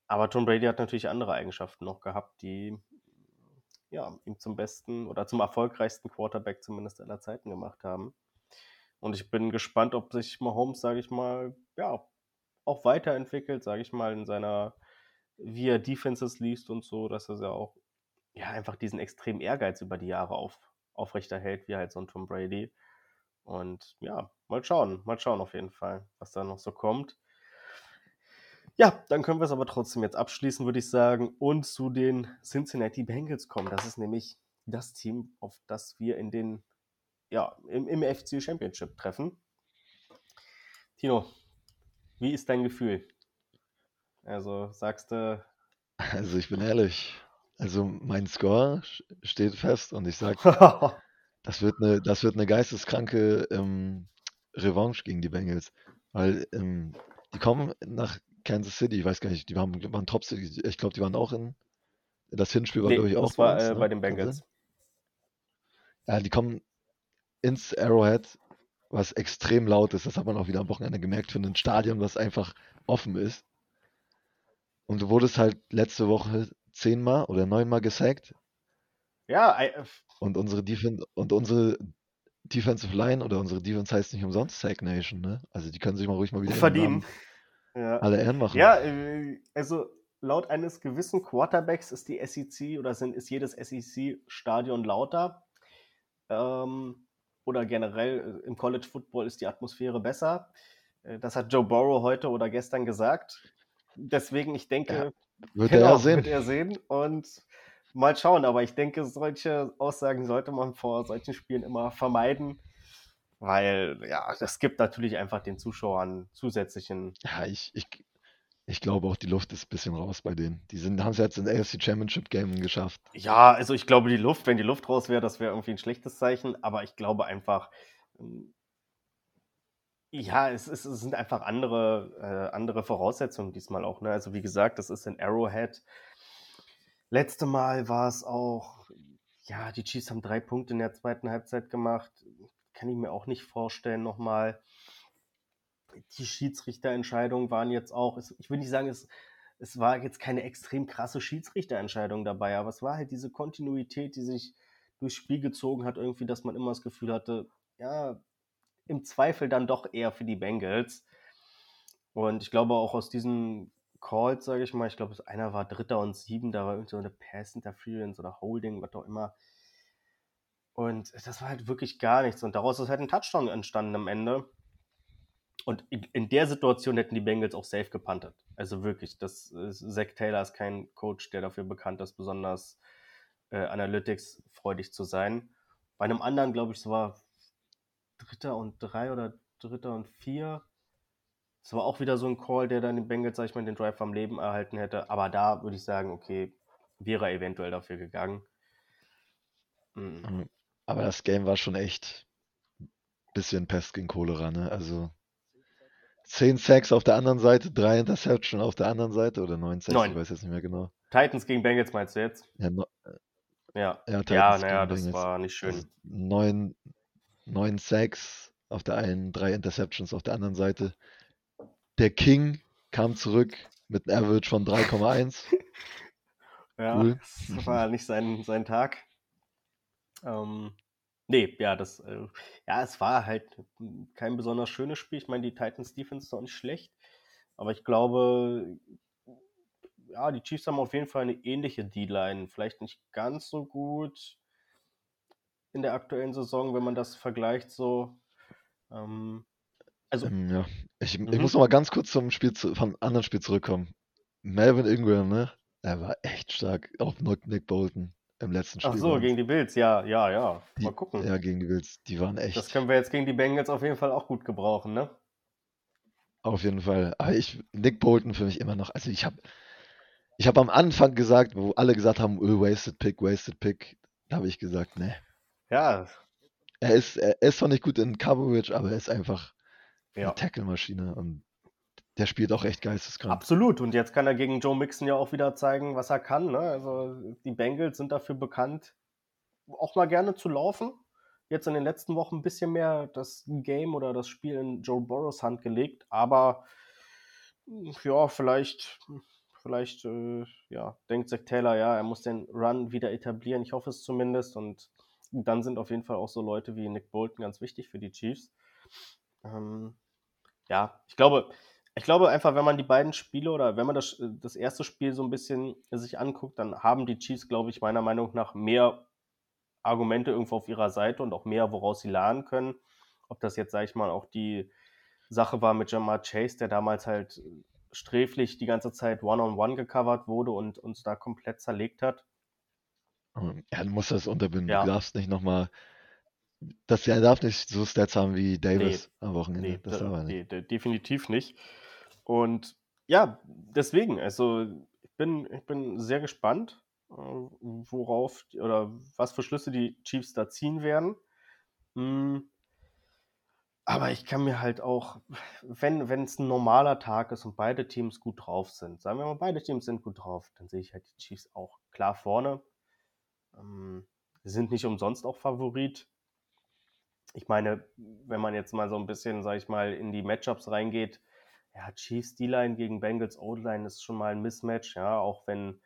Aber Tom Brady hat natürlich andere Eigenschaften noch gehabt, die ja, ihm zum besten oder zum erfolgreichsten Quarterback zumindest aller Zeiten gemacht haben. Und ich bin gespannt, ob sich Mahomes, sage ich mal, ja, auch weiterentwickelt, sage ich mal, in seiner, wie er Defenses liest und so, dass er ja auch ja, einfach diesen extremen Ehrgeiz über die Jahre auf, aufrechterhält, wie halt so ein Tom Brady. Und ja, mal schauen, mal schauen auf jeden Fall, was da noch so kommt. Ja, dann können wir es aber trotzdem jetzt abschließen, würde ich sagen, und zu den Cincinnati Bengals kommen. Das ist nämlich das Team, auf das wir in den, ja, im, im FC Championship treffen. Tino, wie ist dein Gefühl? Also sagst du, Also ich bin ehrlich, also mein Score steht fest und ich sag, das wird eine, das wird eine geisteskranke ähm, Revanche gegen die Bengals, weil ähm, die kommen nach Kansas City, ich weiß gar nicht, die waren, waren Top City, ich glaube, die waren auch in, das Hinspiel war nee, glaube ich auch das war bei uns, äh, ne? bei den? Bengals. Ja, die kommen ins Arrowhead, was extrem laut ist. Das hat man auch wieder am Wochenende gemerkt für ein Stadion, was einfach offen ist. Und du wurdest halt letzte Woche zehnmal oder neunmal gesackt Ja, äh, und unsere Defense und unsere Defensive Line oder unsere Defense heißt nicht umsonst Sack Nation, ne? Also die können sich mal ruhig mal wieder verdienen. Ja. alle Ehren machen. Ja, äh, also laut eines gewissen Quarterbacks ist die SEC oder sind, ist jedes SEC-Stadion lauter. Ähm, oder generell äh, im College Football ist die Atmosphäre besser. Äh, Das hat Joe Burrow heute oder gestern gesagt. Deswegen, ich denke, Wird er genau, ja sehen. wird er sehen und mal schauen. Aber ich denke, solche Aussagen sollte man vor solchen Spielen immer vermeiden, weil ja, das gibt natürlich einfach den Zuschauern zusätzlichen Ja, ich, ich, ich glaube auch, die Luft ist ein bisschen raus bei denen. Die haben es jetzt in AFC Championship Game geschafft. Ja, also ich glaube, die Luft, wenn die Luft raus wäre, das wäre irgendwie ein schlechtes Zeichen, aber ich glaube einfach, ähm, ja, es, ist, es sind einfach andere, äh, andere Voraussetzungen diesmal auch. Ne? Also wie gesagt, das ist in Arrowhead. Letzte Mal war es auch, ja, die Chiefs haben drei Punkte in der zweiten Halbzeit gemacht. Kann ich mir auch nicht vorstellen nochmal. Die Schiedsrichterentscheidungen waren jetzt auch, ich will nicht sagen, es, es war jetzt keine extrem krasse Schiedsrichterentscheidung dabei, aber es war halt diese Kontinuität, die sich durchs Spiel gezogen hat, irgendwie, dass man immer das Gefühl hatte, ja, im Zweifel dann doch eher für die Bengals. Und ich glaube auch aus diesen Calls, sage ich mal, ich glaube, einer war Dritter und Sieben, da war irgendwie so eine Pass Interference oder Holding, was auch immer. Und das war halt wirklich gar nichts. Und daraus ist halt ein Touchdown entstanden am Ende. Und in- der Situation hätten die Bengals auch safe gepuntet. Also wirklich, das ist, Zach Taylor ist kein Coach, der dafür bekannt ist, besonders äh, Analytics-freudig zu sein. Bei einem anderen, glaube ich, es war Dritter und drei oder Dritter und vier. Es war auch wieder so ein Call, der dann den Bengals, sag ich mal, den Drive am Leben erhalten hätte. Aber da würde ich sagen, okay, wäre er eventuell dafür gegangen. Mhm. Aber das Game war schon echt ein bisschen Pest gegen Cholera, ne? Also 10 Sacks auf der anderen Seite, 3 Interception auf der anderen Seite oder 9 Sacks, ich weiß jetzt nicht mehr genau. Titans gegen Bengals meinst du jetzt? Ja, no, Ja. ja, Ja, naja, das Bengals. war nicht schön. Also 9, 9 Sacks auf der einen, 3 Interceptions auf der anderen Seite. Der King kam zurück mit einem Average von 3,1. Ja, Cool. das war nicht sein, sein Tag. Ähm, nee, ja, das, äh, ja, es war halt kein besonders schönes Spiel. Ich meine, die Titans Defense ist auch nicht schlecht, aber ich glaube, ja, die Chiefs haben auf jeden Fall eine ähnliche D-Line. Vielleicht nicht ganz so gut in der aktuellen Saison, wenn man das vergleicht so. Ähm, also, Ähm, ja, ich, ich Mhm. muss noch mal ganz kurz zum Spiel zu, vom anderen Spiel zurückkommen. Melvin Ingram, ne? Er war echt stark. Auch Nick Nick Bolton im letzten Spiel. ach so, waren's. gegen die Bills, ja, ja, ja. Die, Mal gucken. ja, gegen die Bills. Die waren echt. Das können wir jetzt gegen die Bengals auf jeden Fall auch gut gebrauchen, ne? Auf jeden Fall. Aber ich, Nick Bolton für mich immer noch. Also ich habe ich hab am Anfang gesagt, wo alle gesagt haben, oh, wasted pick, wasted pick, da habe ich gesagt, ne. Ja, Er ist, er ist zwar nicht gut in Coverage, aber er ist einfach ja. eine Tackle-Maschine und der spielt auch echt geisteskrank. Absolut. Und jetzt kann er gegen Joe Mixon ja auch wieder zeigen, was er kann. Ne? Also die Bengals sind dafür bekannt, auch mal gerne zu laufen. Jetzt in den letzten Wochen ein bisschen mehr das Game oder das Spiel in Joe Burrows Hand gelegt. Aber ja, vielleicht, vielleicht äh, ja, denkt sich Taylor, ja, er muss den Run wieder etablieren. Ich hoffe es zumindest. Und dann sind auf jeden Fall auch so Leute wie Nick Bolton ganz wichtig für die Chiefs. Ähm, ja, ich glaube, ich glaube einfach, wenn man die beiden Spiele oder wenn man das, das erste Spiel so ein bisschen sich anguckt, dann haben die Chiefs, glaube ich, meiner Meinung nach mehr Argumente irgendwo auf ihrer Seite und auch mehr, woraus sie lernen können. Ob das jetzt, sage ich mal, auch die Sache war mit Jamar Chase, der damals halt sträflich die ganze Zeit One-on-One gecovert wurde und uns da komplett zerlegt hat. Ähm, Er muss das unterbinden. Ja. Du darfst nicht nochmal. Das, er darf nicht so Stats haben wie Davis am Wochenende. Nee, das da- darf er nicht. nee, de- definitiv nicht. Und ja, deswegen, also ich bin, ich bin sehr gespannt, äh, worauf oder was für Schlüsse die Chiefs da ziehen werden. Mm, Aber ich kann mir halt auch, wenn es ein normaler Tag ist und beide Teams gut drauf sind, sagen wir mal, beide Teams sind gut drauf, dann sehe ich halt die Chiefs auch klar vorne. Ähm, sind nicht umsonst auch Favorit. Ich meine, wenn man jetzt mal so ein bisschen, sag ich mal, in die Matchups reingeht, ja, Chiefs D-Line gegen Bengals O-Line ist schon mal ein Mismatch, ja, auch wenn,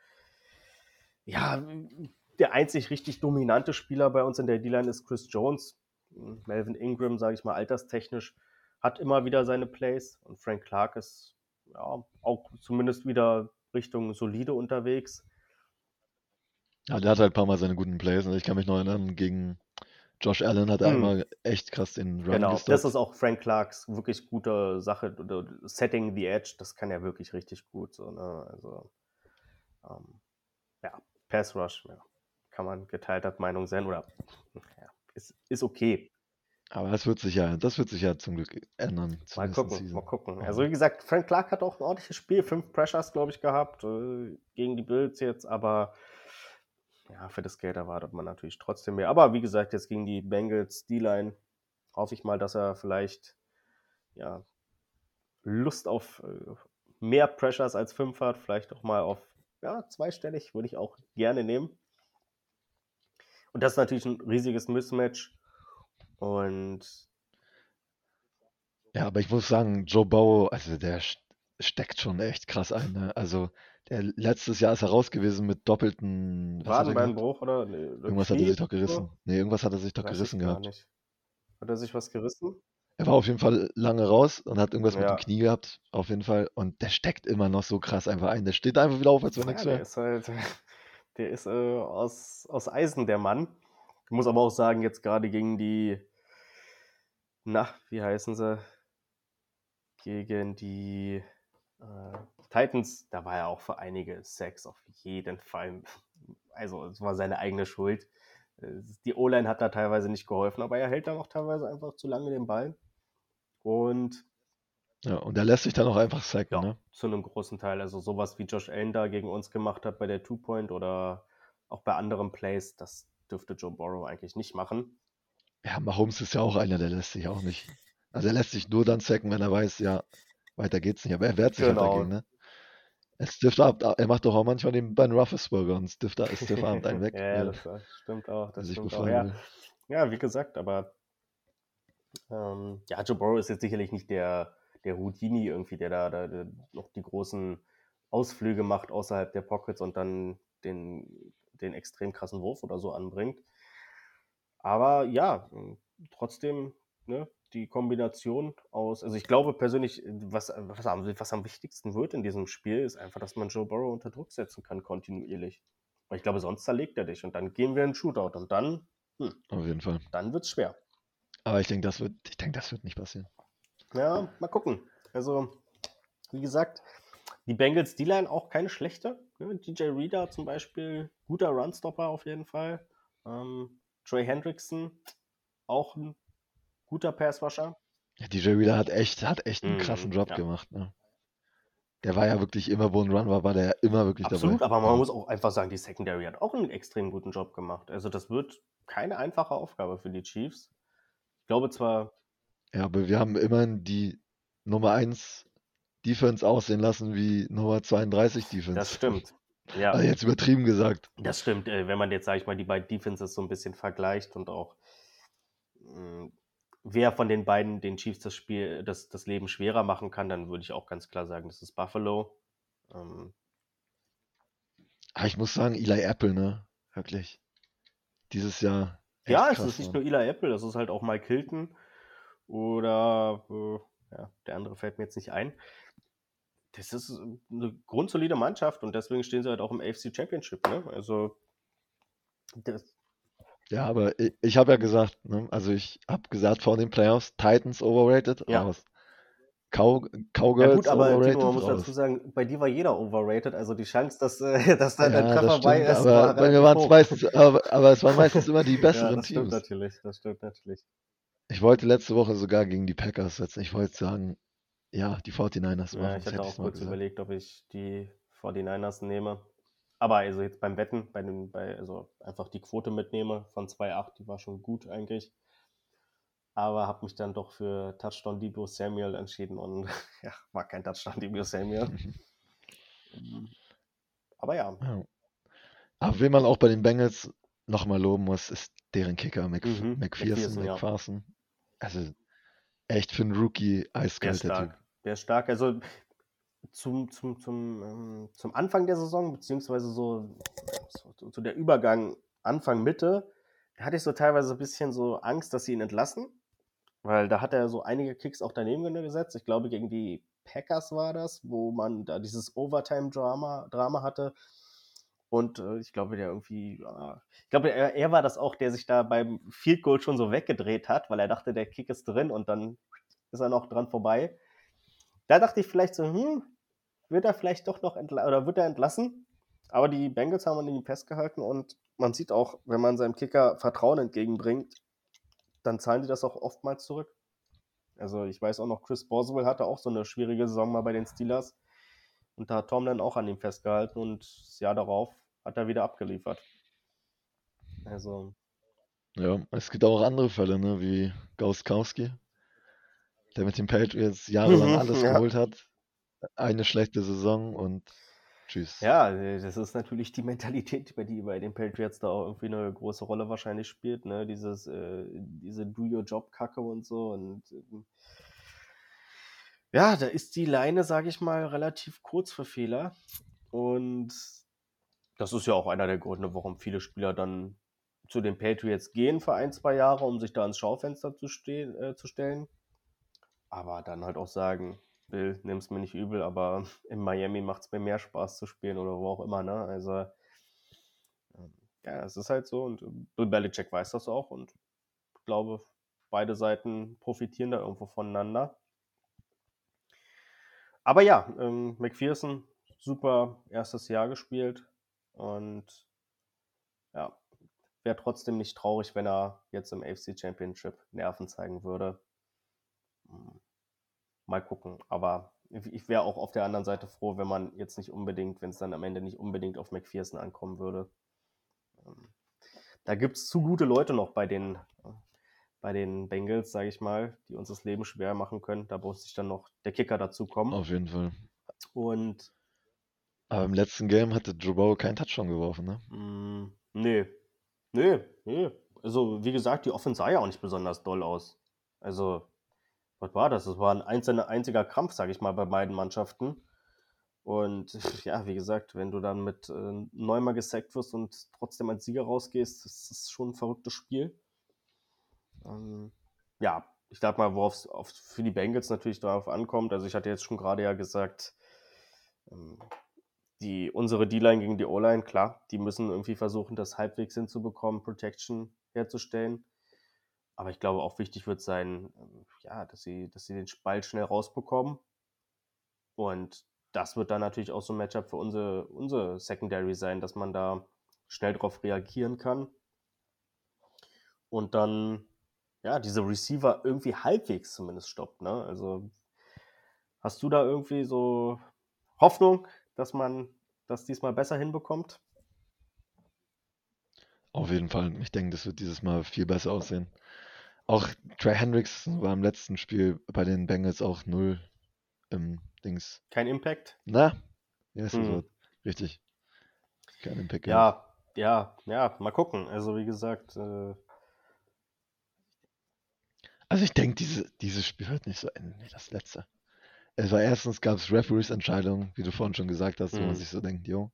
ja, der einzig richtig dominante Spieler bei uns in der D-Line ist Chris Jones. Melvin Ingram, sage ich mal, alterstechnisch, hat immer wieder seine Plays und Frank Clark ist ja auch zumindest wieder Richtung solide unterwegs. Ja, der hat halt ein paar Mal seine guten Plays. Und ich kann mich noch erinnern, gegen Josh Allen hat Hm. einmal echt krass den Run Genau, gestoppt. das ist auch Frank Clarks wirklich gute Sache. oder Setting the Edge, das kann er wirklich richtig gut. So, ne? Also, ähm, ja, Pass Rush, ja, kann man geteilter Meinung sein oder ja, ist, ist okay. Aber das wird sich ja, das wird sich ja zum Glück ändern. Mal zumindest gucken, diese- mal gucken. Also wie gesagt, Frank Clark hat auch ein ordentliches Spiel, fünf Pressures, glaube ich, gehabt äh, gegen die Bills jetzt, aber ja, für das Geld erwartet man natürlich trotzdem mehr. Aber wie gesagt, jetzt gegen die Bengals D-Line hoffe ich mal, dass er vielleicht ja, Lust auf äh, mehr Pressures als fünf hat, vielleicht auch mal auf ja, zweistellig, würde ich auch gerne nehmen. Und das ist natürlich ein riesiges Mismatch. Und Ja, aber ich muss sagen, Joe Burrow, also der steckt schon echt krass ein. Ne? Also der letztes Jahr ist er raus gewesen mit doppelten. Er? Wadenbeinbruch oder? Nee, Irgendwas hat er sich doch gerissen. Nee, irgendwas hat er sich doch Weiß gerissen gehabt. nicht. Hat er sich was gerissen? Er war auf jeden Fall lange raus und hat irgendwas mit Ja. dem Knie gehabt, auf jeden Fall. Und der steckt immer noch so krass einfach ein. Der steht einfach wieder auf, als wenn Ja, nichts der wäre. ist halt, der ist äh, aus, aus Eisen, der Mann. Ich muss aber auch sagen, jetzt gerade gegen die, na, wie heißen sie? Gegen die äh, Titans, da war er auch für einige Sacks auf jeden Fall. Also, es war seine eigene Schuld. Die O-Line hat da teilweise nicht geholfen, aber er hält dann auch teilweise einfach zu lange den Ball. Und Ja, und der lässt sich dann auch einfach sacken, Ja, ne? zu einem großen Teil. Also sowas wie Josh Allen da gegen uns gemacht hat bei der Two-Point oder auch bei anderen Plays, das dürfte Joe Burrow eigentlich nicht machen. Ja, Mahomes ist ja auch einer, der lässt sich auch nicht. Also er lässt sich nur dann sacken, wenn er weiß, ja, weiter geht's nicht. Aber er wehrt sich halt Genau. dagegen, ne? Er stifft ab, er macht doch auch manchmal den Ben Roethlisberger und stifft, stifft abend einen weg, ja, ja, das, stimmt auch. Das stimmt auch. Ja. ja, wie gesagt, aber ähm, ja, Joe Burrow ist jetzt sicherlich nicht der, der Houdini irgendwie, der da, da der noch die großen Ausflüge macht außerhalb der Pockets und dann den, den extrem krassen Wurf oder so anbringt. Aber ja, trotzdem, ne, die Kombination aus, also ich glaube persönlich, was, was, am, was am wichtigsten wird in diesem Spiel, ist einfach, dass man Joe Burrow unter Druck setzen kann, kontinuierlich. Weil ich glaube, sonst zerlegt er dich und dann gehen wir in Shootout und dann, hm, Auf jeden Fall. dann wird es schwer. Aber ich denke, das wird, ich denke, das wird nicht passieren. Ja, mal gucken. Also, wie gesagt, die Bengals D-Line auch keine schlechte. Ne? DJ Reader zum Beispiel, guter Runstopper auf jeden Fall. Ähm, Trey Hendrickson, auch ein guter Passwasher. Ja, DJ Reader hat echt, hat echt einen Mhm, krassen Job ja. gemacht. Ne? Der war ja wirklich immer, wo ein Run war, war der ja immer wirklich Absolut, dabei. aber man Ja. muss auch einfach sagen, die Secondary hat auch einen extrem guten Job gemacht. Also das wird keine einfache Aufgabe für die Chiefs. Ich glaube zwar, Ja, aber wir haben immerhin die Nummer 1 Defense aussehen lassen wie Nummer 32 Defense. das stimmt. Ja, Also jetzt übertrieben gesagt. das stimmt. Äh, Wenn man jetzt, sage ich mal, die beiden Defenses so ein bisschen vergleicht und auch mh, wer von den beiden den Chiefs das Spiel, das, das Leben schwerer machen kann, dann würde ich auch ganz klar sagen, das ist Buffalo. Ähm, Aber ich muss sagen, Eli Apple, ne? Wirklich. Dieses Jahr. ja, es krass, ist nicht Mann. nur Eli Apple, das ist halt auch Mike Hilton oder äh, ja, der andere fällt mir jetzt nicht ein. Das ist eine grundsolide Mannschaft und deswegen stehen sie halt auch im AFC Championship. Ne? Also das, Ja, aber ich, ich habe ja gesagt, ne? Also ich habe gesagt vor den Playoffs, Titans overrated, Ja. raus. Cow, ja Cowgirls gut, aber Timo, man muss raus. dazu sagen, bei dir war jeder overrated, also die Chance, dass, äh, dass da Ja, ein Treffer das bei stimmt, ist, aber war bei mir relativ waren es hoch. meistens, aber, aber es waren meistens immer die Ja, besseren das stimmt Teams. natürlich, das stimmt natürlich. Ich wollte letzte Woche sogar gegen die Packers setzen. Ich wollte sagen, ja, die 49ers Ja, machen ich das, hatte hätte auch ich kurz gesagt. überlegt, ob ich die 49ers nehme. Aber also jetzt beim Wetten, bei den, bei, also einfach die Quote mitnehme von 2,8, die war schon gut eigentlich. Aber habe mich dann doch für Touchdown Debo Samuel entschieden und ja, war kein Touchdown Debo Samuel. Aber ja, Ja. Aber wen man auch bei den Bengals nochmal loben muss, ist deren Kicker, Mc, Mhm, McPherson, McPherson, ja. Also echt für einen Rookie der ist eiskalt, der Typ. stark. Der ist stark. Also zum, zum, zum, ähm, zum Anfang der Saison, beziehungsweise so, so, so der Übergang Anfang, Mitte, da hatte ich so teilweise ein bisschen so Angst, dass sie ihn entlassen. Weil da hat er so einige Kicks auch daneben gesetzt. Ich glaube, gegen die Packers war das, wo man da dieses Overtime-Drama Drama hatte. Und äh, ich glaube, der irgendwie, ja, ich glaube, er, er war das auch, der sich da beim Field Goal schon so weggedreht hat, weil er dachte, der Kick ist drin und dann ist er noch dran vorbei. Da dachte ich vielleicht so, hm, wird er vielleicht doch noch entlassen, oder wird er entlassen? Aber die Bengals haben an ihm festgehalten und man sieht auch, wenn man seinem Kicker Vertrauen entgegenbringt, dann zahlen die das auch oftmals zurück. Also ich weiß auch noch, Chris Boswell hatte auch so eine schwierige Saison mal bei den Steelers. Und da hat Tom dann auch an ihm festgehalten und das Jahr darauf hat er wieder abgeliefert. Also, Ja, es gibt auch andere Fälle, ne, wie Gauskowski, der mit den Patriots jahrelang Mhm, alles ja. geholt hat. Eine schlechte Saison und tschüss. ja, das ist natürlich die Mentalität, bei die bei den Patriots da auch irgendwie eine große Rolle wahrscheinlich spielt, ne? Dieses, äh, diese Do-Your-Job-Kacke und so. Und ähm, ja, da ist die Leine, sage ich mal, relativ kurz für Fehler. Und das ist ja auch einer der Gründe, warum viele Spieler dann zu den Patriots gehen für ein, zwei Jahre, um sich da ins Schaufenster zu, stehen, äh, zu stellen. Aber dann halt auch sagen, Bill, nimm's mir nicht übel, aber in Miami macht es mir mehr Spaß zu spielen oder wo auch immer, ne? Also, ähm, ja, es ist halt so und äh, Bill Belichick weiß das auch und ich glaube, beide Seiten profitieren da irgendwo voneinander. Aber ja, ähm, McPherson, super erstes Jahr gespielt und ja, wäre trotzdem nicht traurig, wenn er jetzt im AFC Championship Nerven zeigen würde. Mal gucken, aber ich wäre auch auf der anderen Seite froh, wenn man jetzt nicht unbedingt, wenn es dann am Ende nicht unbedingt auf McPherson ankommen würde. Ähm, Da gibt es zu gute Leute noch bei den, bei den Bengals, sage ich mal, die uns das Leben schwer machen können. Da muss sich dann noch der Kicker dazu kommen. Auf jeden Fall. Und Aber im letzten Game hatte Joe Burrow keinen Touchdown geworfen, ne? mh, nee, nee, nee. Also, wie gesagt, die Offense sah ja auch nicht besonders doll aus. Also, was war das? Das war ein einzelner, einziger Krampf, sage ich mal, bei beiden Mannschaften. Und ja, wie gesagt, wenn du dann mit äh, neunmal gesackt wirst und trotzdem als Sieger rausgehst, das ist schon ein verrücktes Spiel. Ähm, ja, ich glaube mal, worauf es für die Bengals natürlich darauf ankommt. Also ich hatte jetzt schon gerade ja gesagt, ähm, die, unsere D-Line gegen die O-Line, klar, die müssen irgendwie versuchen, das halbwegs hinzubekommen, Protection herzustellen. Aber ich glaube, auch wichtig wird sein, ja, dass sie, dass sie den Ball schnell rausbekommen. Und das wird dann natürlich auch so ein Matchup für unsere, unsere Secondary sein, dass man da schnell darauf reagieren kann. Und dann, ja, diese Receiver irgendwie halbwegs zumindest stoppt. Ne? Also hast du da irgendwie so Hoffnung, dass man das diesmal besser hinbekommt? Auf jeden Fall. Ich denke, das wird dieses Mal viel besser aussehen. Auch Trey Hendricks war im letzten Spiel bei den Bengals auch null im Dings. Kein Impact? Na, ja, ist hm. so. Richtig. Kein Impact. Ja, ja, ja, mal gucken. Also, wie gesagt. Äh... Also, ich denke, diese, dieses Spiel wird nicht so enden wie das letzte. Es war erstens gab es Referees-Entscheidungen, wie du vorhin schon gesagt hast, hm. wo man hm. sich so denkt, jo.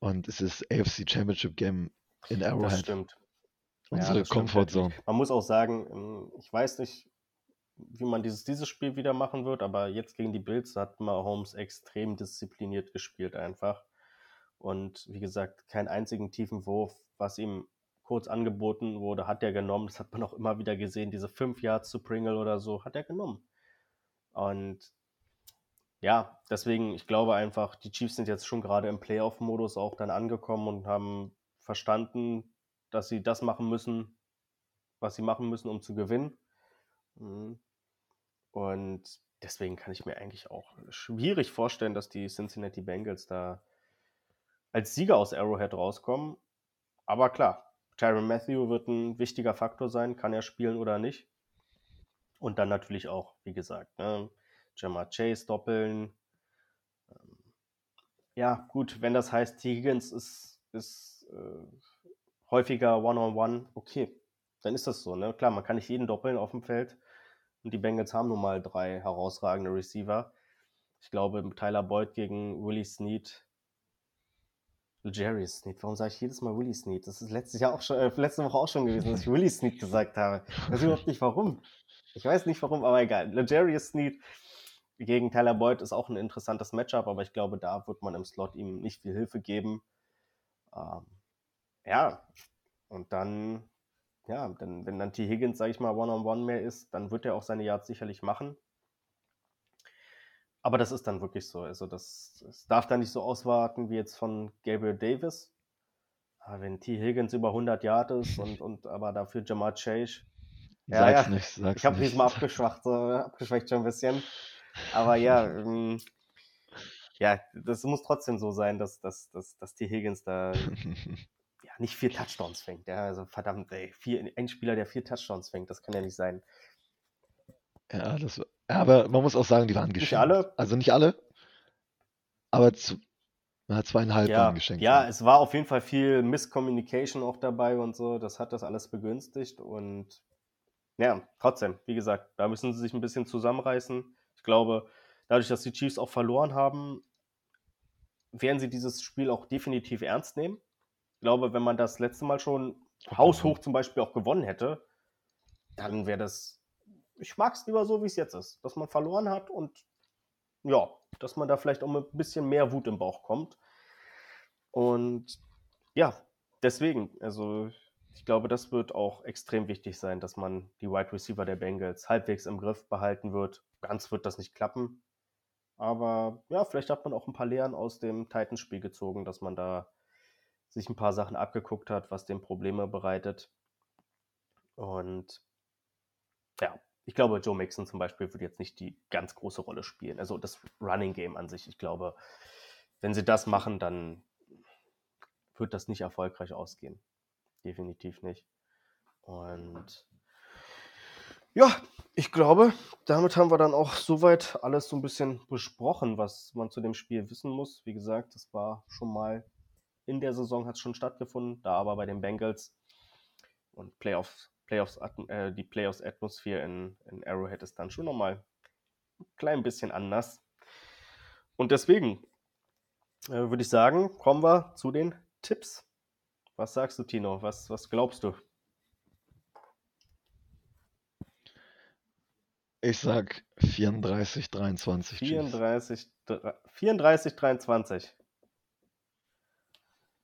Und es ist AFC Championship Game in Arrowhead. Das stimmt. Unsere ja, Comfortzone. Man muss auch sagen, ähm, ich weiß nicht, wie man dieses, dieses Spiel wieder machen wird, aber jetzt gegen die Bills hat Mahomes extrem diszipliniert gespielt einfach. Und wie gesagt, keinen einzigen tiefen Wurf, was ihm kurz angeboten wurde, hat er genommen. Das hat man auch immer wieder gesehen. Diese fünf Yards zu Pringle oder so, hat er genommen. Und ja, deswegen, ich glaube einfach, die Chiefs sind jetzt schon gerade im Playoff-Modus auch dann angekommen und haben verstanden, dass sie das machen müssen, was sie machen müssen, um zu gewinnen. Mhm. Und deswegen kann ich mir eigentlich auch schwierig vorstellen, dass die Cincinnati Bengals da als Sieger aus Arrowhead rauskommen. Aber klar, Tyron Matthew wird ein wichtiger Faktor sein, kann er spielen oder nicht. Und dann natürlich auch, wie gesagt, ne, Jamar Chase doppeln. Ähm, ja, gut, wenn das heißt. Higgins ist, ist äh, häufiger One-on-One, -on -one, okay, dann ist das so. Ne? Klar, man kann nicht jeden doppeln auf dem Feld. Und die Bengals haben nun mal drei herausragende Receiver. Ich glaube, Tyler Boyd gegen Willie Snead. Legarius Snead. Warum sage ich jedes Mal Willie Snead? Das ist letztes Jahr auch schon, äh, letzte Woche auch schon gewesen, dass ich Willie Snead gesagt habe. Ich weiß überhaupt nicht warum. Ich weiß nicht warum, aber egal. Legarius Snead gegen Tyler Boyd ist auch ein interessantes Matchup, aber ich glaube, da wird man im Slot ihm nicht viel Hilfe geben. Ähm, ja, und dann ja, denn wenn dann T. Higgins, sage ich mal, One-on-One -on -one mehr ist, dann wird er auch seine Yards sicherlich machen. Aber das ist dann wirklich so. Also das, das darf dann nicht so auswarten wie jetzt von Gabriel Davis. Aber wenn T. Higgins über 100 Yards ist und, und aber dafür Jamar Chase. Ja, sag's ja, nicht, sag's ich habe diesmal abgeschwacht, so, abgeschwächt schon ein bisschen. Aber ja, ähm, ja, das muss trotzdem so sein, dass, dass, dass, dass T. Higgins da nicht vier Touchdowns fängt. Ja, also verdammt, ey, vier, ein Spieler, der vier Touchdowns fängt, das kann ja nicht sein. Ja, das, aber man muss auch sagen, die waren geschenkt. Nicht alle? Also nicht alle, aber zu, na, zweieinhalb ja, waren geschenkt. Ja, es war auf jeden Fall viel Misscommunication auch dabei und so. Das hat das alles begünstigt und ja, trotzdem, wie gesagt, da müssen sie sich ein bisschen zusammenreißen. Ich glaube, dadurch, dass die Chiefs auch verloren haben, werden sie dieses Spiel auch definitiv ernst nehmen. Ich glaube, wenn man das letzte Mal schon haushoch zum Beispiel auch gewonnen hätte, dann wäre das. Ich mag es lieber so, wie es jetzt ist. Dass man verloren hat und ja, dass man da vielleicht auch mit ein bisschen mehr Wut im Bauch kommt. Und ja, deswegen, also ich glaube, das wird auch extrem wichtig sein, dass man die Wide Receiver der Bengals halbwegs im Griff behalten wird. Ganz wird das nicht klappen. Aber ja, vielleicht hat man auch ein paar Lehren aus dem Titans-Spiel gezogen, dass man da sich ein paar Sachen abgeguckt hat, was dem Probleme bereitet. Und ja, ich glaube, Joe Mixon zum Beispiel wird jetzt nicht die ganz große Rolle spielen. Also das Running Game an sich, ich glaube, wenn sie das machen, dann wird das nicht erfolgreich ausgehen. Definitiv nicht. Und ja, ich glaube, damit haben wir dann auch soweit alles so ein bisschen besprochen, was man zu dem Spiel wissen muss. Wie gesagt, das war schon mal in der Saison hat es schon stattgefunden, da aber bei den Bengals und Playoffs, Playoffs äh, die Playoffs-Atmosphäre in, in Arrowhead ist dann schon nochmal ein klein bisschen anders. Und deswegen äh, würde ich sagen, kommen wir zu den Tipps. Was sagst du, Tino? Was, was glaubst du? Ich sag 34, 23. 34, 34 23.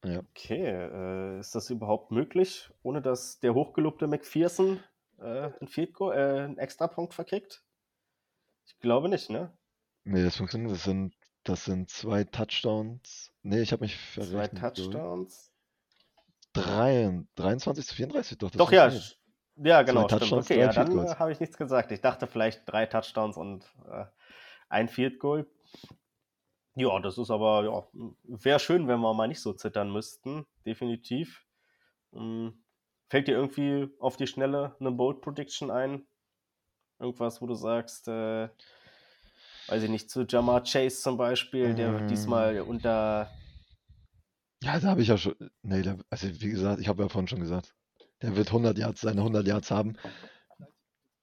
Ja. Okay, äh, ist das überhaupt möglich, ohne dass der hochgelobte McPherson äh, einen, Goal, äh, einen Extrapunkt verkriegt? Ich glaube nicht, ne? Nee, das funktioniert. Das sind, das sind zwei Touchdowns. Nee, ich habe mich verrechnet. Zwei Touchdowns. Drei, 23 zu 34, doch. doch, ja. Ja, genau. Stimmt. Okay, ja, dann habe ich nichts gesagt. Ich dachte vielleicht drei Touchdowns und äh, ein Field Goal. Ja, das ist aber, ja, wäre schön, wenn wir mal nicht so zittern müssten. Definitiv. Hm. Fällt dir irgendwie auf die Schnelle eine Bold Prediction ein? Irgendwas, wo du sagst, äh, weiß ich nicht, zu Jamar Chase zum Beispiel, der wird diesmal mm. unter. Ja, da habe ich ja schon. Nee, der, also wie gesagt, ich habe ja vorhin schon gesagt, der wird 100 Yards, seine 100 Yards haben.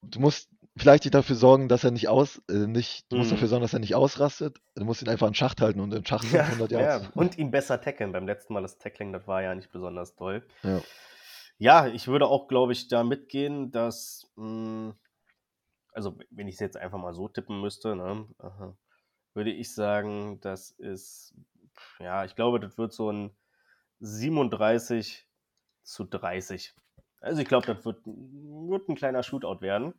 Du musst vielleicht dafür sorgen, dass er nicht aus, äh, nicht, du musst dafür mhm. sorgen, dass er nicht ausrastet. Du musst ihn einfach in Schacht halten und in Schacht ja, 100 Yards. Ja, und ihn besser tackeln. Beim letzten Mal das Tackling, das war ja nicht besonders toll. Ja, ja ich würde auch, glaube ich, da mitgehen, dass mh, hm, also wenn ich es jetzt einfach mal so tippen müsste, ne, würde ich sagen, das ist, ja, ich glaube, das wird so ein 37 zu 30. Also ich glaube, das wird, wird ein kleiner Shootout werden.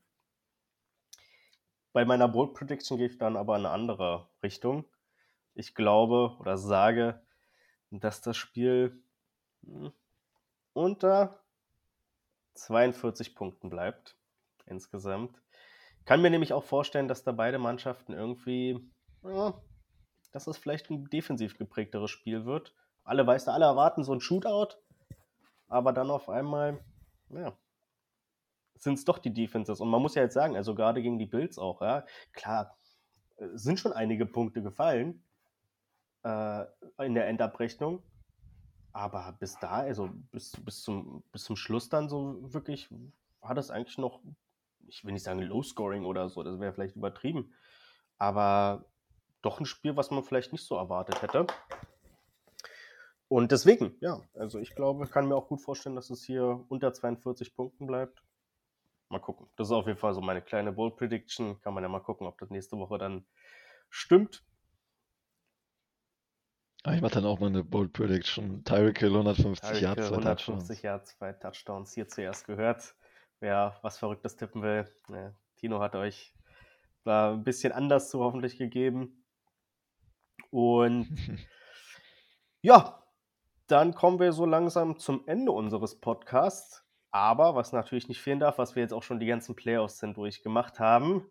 Bei meiner Bold Prediction gehe ich dann aber in eine andere Richtung. Ich glaube oder sage, dass das Spiel hm, unter 42 Punkten bleibt insgesamt. Kann mir nämlich auch vorstellen, dass da beide Mannschaften irgendwie, ja, dass es vielleicht ein defensiv geprägteres Spiel wird. Alle, weißt du, alle erwarten so ein Shootout, aber dann auf einmal, ja, sind es doch die Defenses. Und man muss ja jetzt sagen, also gerade gegen die Bills auch, ja, klar, äh, sind schon einige Punkte gefallen äh, in der Endabrechnung. Aber bis da, also bis, bis, zum, bis zum Schluss dann so wirklich, war das eigentlich noch ich will nicht sagen Low-Scoring oder so, das wäre vielleicht übertrieben, aber doch ein Spiel, was man vielleicht nicht so erwartet hätte. Und deswegen, ja, also ich glaube, kann mir auch gut vorstellen, dass es hier unter 42 Punkten bleibt. Mal gucken. Das ist auf jeden Fall so meine kleine Bold Prediction. Kann man ja mal gucken, ob das nächste Woche dann stimmt. Ah, ich mache dann auch mal eine Bold Prediction. Tyreek Hill 150 Yards, zwei 150 Yards, zwei Touchdowns. Hier zuerst gehört wer was Verrücktes tippen will. Ja, Tino hat euch da ein bisschen anders zu hoffentlich gegeben. Und ja, dann kommen wir so langsam zum Ende unseres Podcasts. Aber was natürlich nicht fehlen darf, was wir jetzt auch schon die ganzen Playoffs sind durchgemacht haben.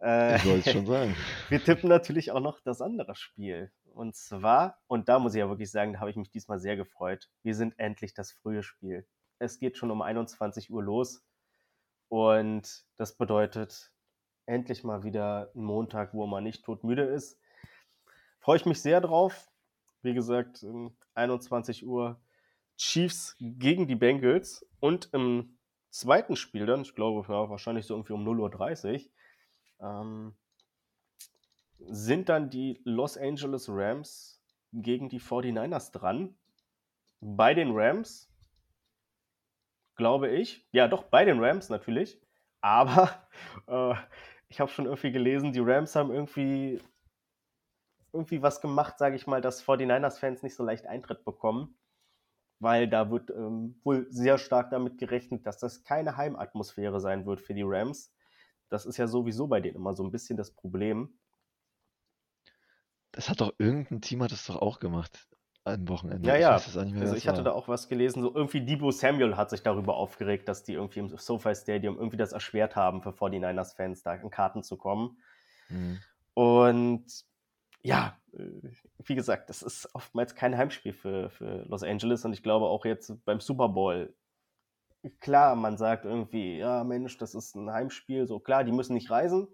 Äh, wollte es schon sagen. wir tippen natürlich auch noch das andere Spiel. Und zwar, und da muss ich ja wirklich sagen, da habe ich mich diesmal sehr gefreut. Wir sind endlich das frühe Spiel. Es geht schon um 21 Uhr los. Und das bedeutet endlich mal wieder ein Montag, wo man nicht todmüde ist. Freue ich mich sehr drauf. Wie gesagt, 21 Uhr Chiefs gegen die Bengals und im zweiten Spiel dann, ich glaube ja, wahrscheinlich so irgendwie um 0.30 Uhr, ähm, sind dann die Los Angeles Rams gegen die 49ers dran. Bei den Rams glaube ich. Ja, doch, bei den Rams natürlich. Aber äh, ich habe schon irgendwie gelesen, die Rams haben irgendwie, irgendwie was gemacht, sage ich mal, dass 49ers-Fans nicht so leicht Eintritt bekommen. Weil da wird ähm, wohl sehr stark damit gerechnet, dass das keine Heimatmosphäre sein wird für die Rams. Das ist ja sowieso bei denen immer so ein bisschen das Problem. Das hat doch irgendein Team hat das doch auch gemacht am Wochenende. Ja, ja. Ich also ich hatte war. da auch was gelesen, so irgendwie Debo Samuel hat sich darüber aufgeregt, dass die irgendwie im SoFi Stadium irgendwie das erschwert haben für 49ers-Fans, da an Karten zu kommen. Mhm. Und ja, äh, wie gesagt, das ist oftmals kein Heimspiel für, für Los Angeles und ich glaube auch jetzt beim Super Bowl, klar, man sagt irgendwie, ja Mensch, das ist ein Heimspiel, so klar, die müssen nicht reisen,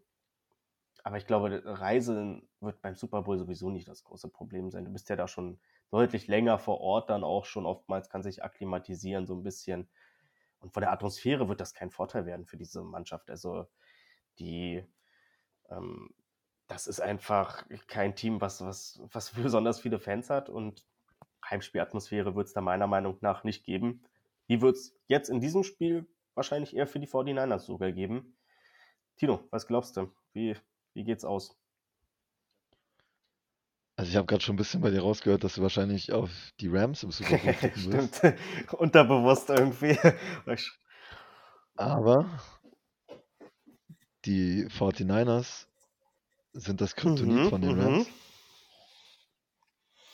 aber ich glaube, Reisen wird beim Super Bowl sowieso nicht das große Problem sein. Du bist ja da schon deutlich länger vor Ort dann auch schon oftmals, kann sich akklimatisieren so ein bisschen. Und von der Atmosphäre wird das kein Vorteil werden für diese Mannschaft. Also die, ähm, das ist einfach kein Team, was, was, was besonders viele Fans hat und Heimspielatmosphäre wird es da meiner Meinung nach nicht geben. Die wird es jetzt in diesem Spiel wahrscheinlich eher für die 49ers sogar geben. Tino, was glaubst du? Wie, wie geht's aus? Also ich habe gerade schon ein bisschen bei dir rausgehört, dass du wahrscheinlich auf die Rams im Super Bowl tippen wirst. Unterbewusst irgendwie. Aber die 49ers sind das Kryptonit mhm, von den Rams. Mhm.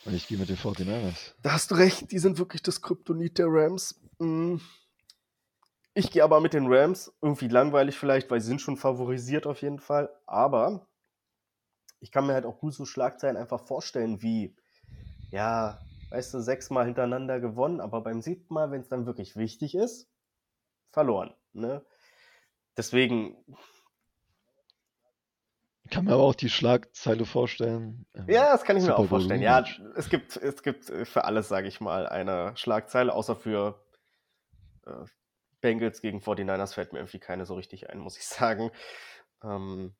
Und ich gehe mit den 49ers. Da hast du recht, die sind wirklich das Kryptonit der Rams. Mhm. Ich gehe aber mit den Rams. Irgendwie langweilig vielleicht, weil sie sind schon favorisiert auf jeden Fall. Aber ich kann mir halt auch gut so Schlagzeilen einfach vorstellen, wie, ja, weißt du, sechsmal hintereinander gewonnen, aber beim siebten Mal, wenn es dann wirklich wichtig ist, verloren. Ne? Deswegen, kann mir aber auch die Schlagzeile vorstellen. Ähm, ja, das kann ich Super mir auch vorstellen. Ja, es gibt, es gibt äh, für alles, sage ich mal, eine Schlagzeile, außer für äh, Bengals gegen 49ers fällt mir irgendwie keine so richtig ein, muss ich sagen. Ähm,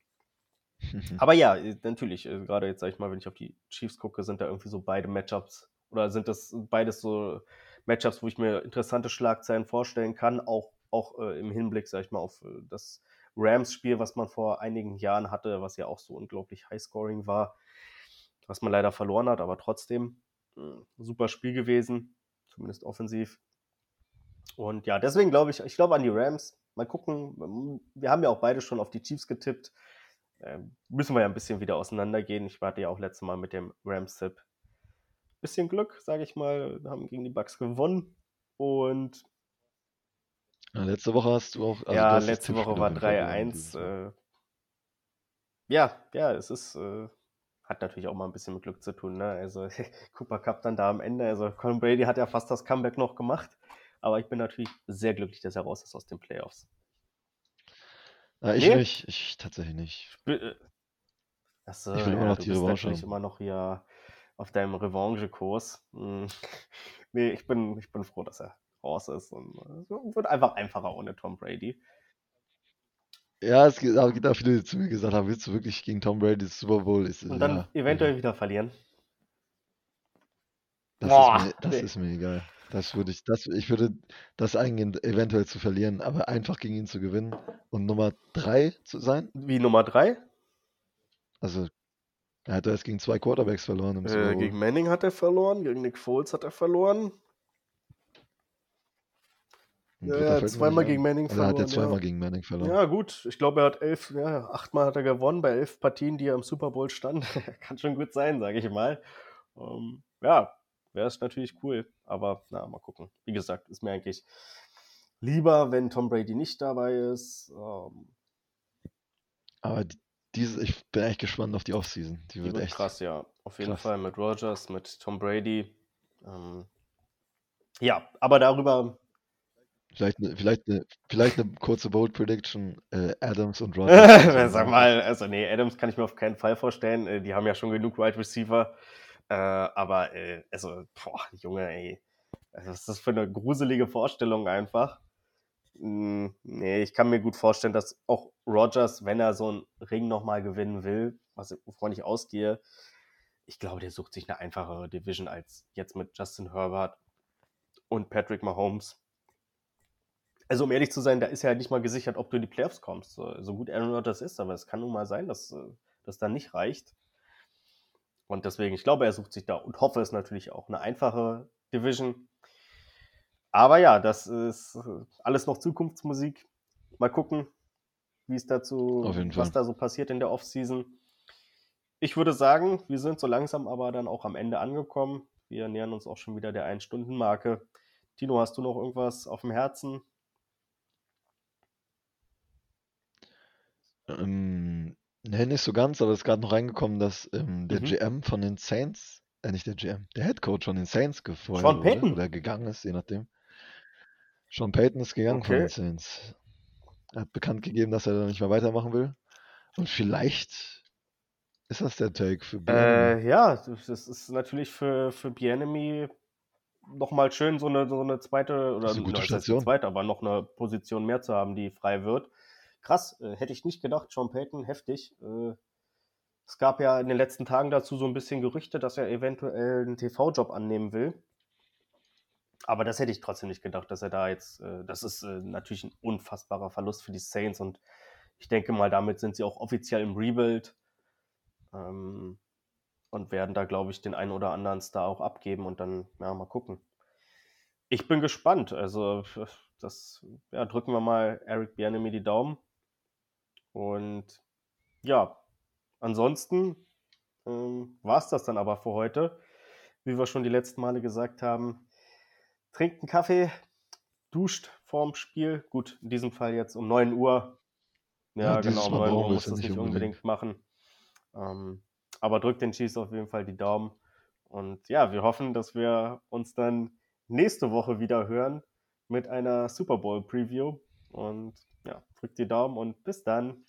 aber ja, äh, natürlich, äh, gerade jetzt, sage ich mal, wenn ich auf die Chiefs gucke, sind da irgendwie so beide Matchups oder sind das beides so Matchups, wo ich mir interessante Schlagzeilen vorstellen kann, auch, auch äh, im Hinblick, sage ich mal, auf das Rams-Spiel, was man vor einigen Jahren hatte, was ja auch so unglaublich High-Scoring war, was man leider verloren hat, aber trotzdem ein hm, super Spiel gewesen, zumindest offensiv. Und ja, deswegen glaube ich, ich glaube an die Rams. Mal gucken. Wir haben ja auch beide schon auf die Chiefs getippt. Ähm, müssen wir ja ein bisschen wieder auseinandergehen. Ich warte ja auch letztes Mal mit dem Rams-Tipp. Bisschen Glück, sage ich mal. Wir haben gegen die Bucks gewonnen. Und letzte Woche hast du auch. Also ja, letzte Woche war 3-1. Äh, ja, ja, es ist. Äh, hat natürlich auch mal ein bisschen mit Glück zu tun. Ne? Also Cooper Cup dann da am Ende. Also Colin Brady hat ja fast das Comeback noch gemacht. Aber ich bin natürlich sehr glücklich, dass er raus ist aus den Playoffs. Ja, ich nee? nicht. Ich tatsächlich nicht. Äh, Achso, ich will immer ja, noch die Revanche. Ich immer noch hier auf deinem Revanche-Kurs. Hm. nee, ich bin, ich bin froh, dass er raus ist. Und es äh, wird einfach einfacher ohne Tom Brady. Ja, es gibt, auch viele, die zu mir gesagt haben, willst du wirklich gegen Tom Brady das Super Bowl? Ist, und dann ja, eventuell ja. wieder verlieren. Das, Boah, ist, mir, das nee. ist mir egal. Das würde ich, das, ich würde das eingehen, eventuell zu verlieren, aber einfach gegen ihn zu gewinnen und Nummer 3 zu sein. Wie Nummer 3? Also, er hat erst gegen zwei Quarterbacks verloren. Äh, gegen Manning hat er verloren, gegen Nick Foles hat er verloren. Ja, ja zweimal gegen Manning verloren. Also hat er zweimal ja. gegen Manning verloren. Ja, gut. Ich glaube, er hat elf, ja, achtmal hat er gewonnen bei elf Partien, die er im Super Bowl stand. Kann schon gut sein, sage ich mal. Um, ähm, ja, wäre es natürlich cool. Aber na, mal gucken. Wie gesagt, ist mir eigentlich lieber, wenn Tom Brady nicht dabei ist. Um, ähm. aber diese, ich bin echt gespannt auf die Offseason. Die, die wird, echt krass, ja. Auf jeden krass. Fall mit Rogers, mit Tom Brady. Ähm, ja, aber darüber Vielleicht eine, vielleicht eine, vielleicht eine kurze Bold Prediction: äh, Adams und Rodgers. Sag mal, also nee, Adams kann ich mir auf keinen Fall vorstellen. Äh, die haben ja schon genug Wide Receiver. Äh, aber, äh, also, boah, Junge, ey. Was ist das für eine gruselige Vorstellung einfach? Hm, nee, ich kann mir gut vorstellen, dass auch Rodgers, wenn er so einen Ring nochmal gewinnen will, was, wovon ich ausgehe, ich glaube, der sucht sich eine einfachere Division als jetzt mit Justin Herbert und Patrick Mahomes. Also um ehrlich zu sein, da ist ja nicht mal gesichert, ob du in die Playoffs kommst. So gut Aaron Rodgers ist, aber es kann nun mal sein, dass äh, das dann nicht reicht. Und deswegen, ich glaube, er sucht sich da und hoffe es natürlich auch eine einfache Division. Aber ja, das ist äh, alles noch Zukunftsmusik. Mal gucken, wie es dazu, was da so passiert in der Offseason. Ich würde sagen, wir sind so langsam aber dann auch am Ende angekommen. Wir nähern uns auch schon wieder der Ein-Stunden-Marke. Tino, hast du noch irgendwas auf dem Herzen? Ähm, ne, nicht so ganz, aber es ist gerade noch reingekommen, dass ähm, der Mhm. GM von den Saints, äh, nicht der GM, der Head Coach von den Saints gefeuert Sean wurde Payton? oder gegangen ist, je nachdem. Sean Payton ist gegangen von den Saints. Er hat bekannt gegeben, dass er da nicht mehr weitermachen will. Und vielleicht ist das der Take für Bienemy. Äh, ja, das ist natürlich für, für Bienemy nochmal schön, so eine, so eine zweite, oder eine gute Station. zweite, aber noch eine Position mehr zu haben, die frei wird krass, äh, hätte ich nicht gedacht. Sean Payton, heftig. Äh, Es gab ja in den letzten Tagen dazu so ein bisschen Gerüchte, dass er eventuell einen TV-Job annehmen will. Aber das hätte ich trotzdem nicht gedacht, dass er da jetzt, äh, das ist äh, natürlich ein unfassbarer Verlust für die Saints und ich denke mal, damit sind sie auch offiziell im Rebuild ähm, und werden da, glaube ich, den einen oder anderen Star auch abgeben und dann, ja, mal gucken. Ich bin gespannt. Also, das, ja, drücken wir mal Eric Bianemi die Daumen. Und ja, ansonsten ähm, war es das dann aber für heute. Wie wir schon die letzten Male gesagt haben, trinkt einen Kaffee, duscht vorm Spiel. Gut, in diesem Fall jetzt um 9 Uhr. Ja, ja genau, um 9 Uhr muss das nicht unbedingt, unbedingt machen. Ähm, aber drückt den Chiefs auf jeden Fall die Daumen. Und ja, wir hoffen, dass wir uns dann nächste Woche wieder hören mit einer Super Bowl Preview. Und ja, drückt die Daumen und bis dann.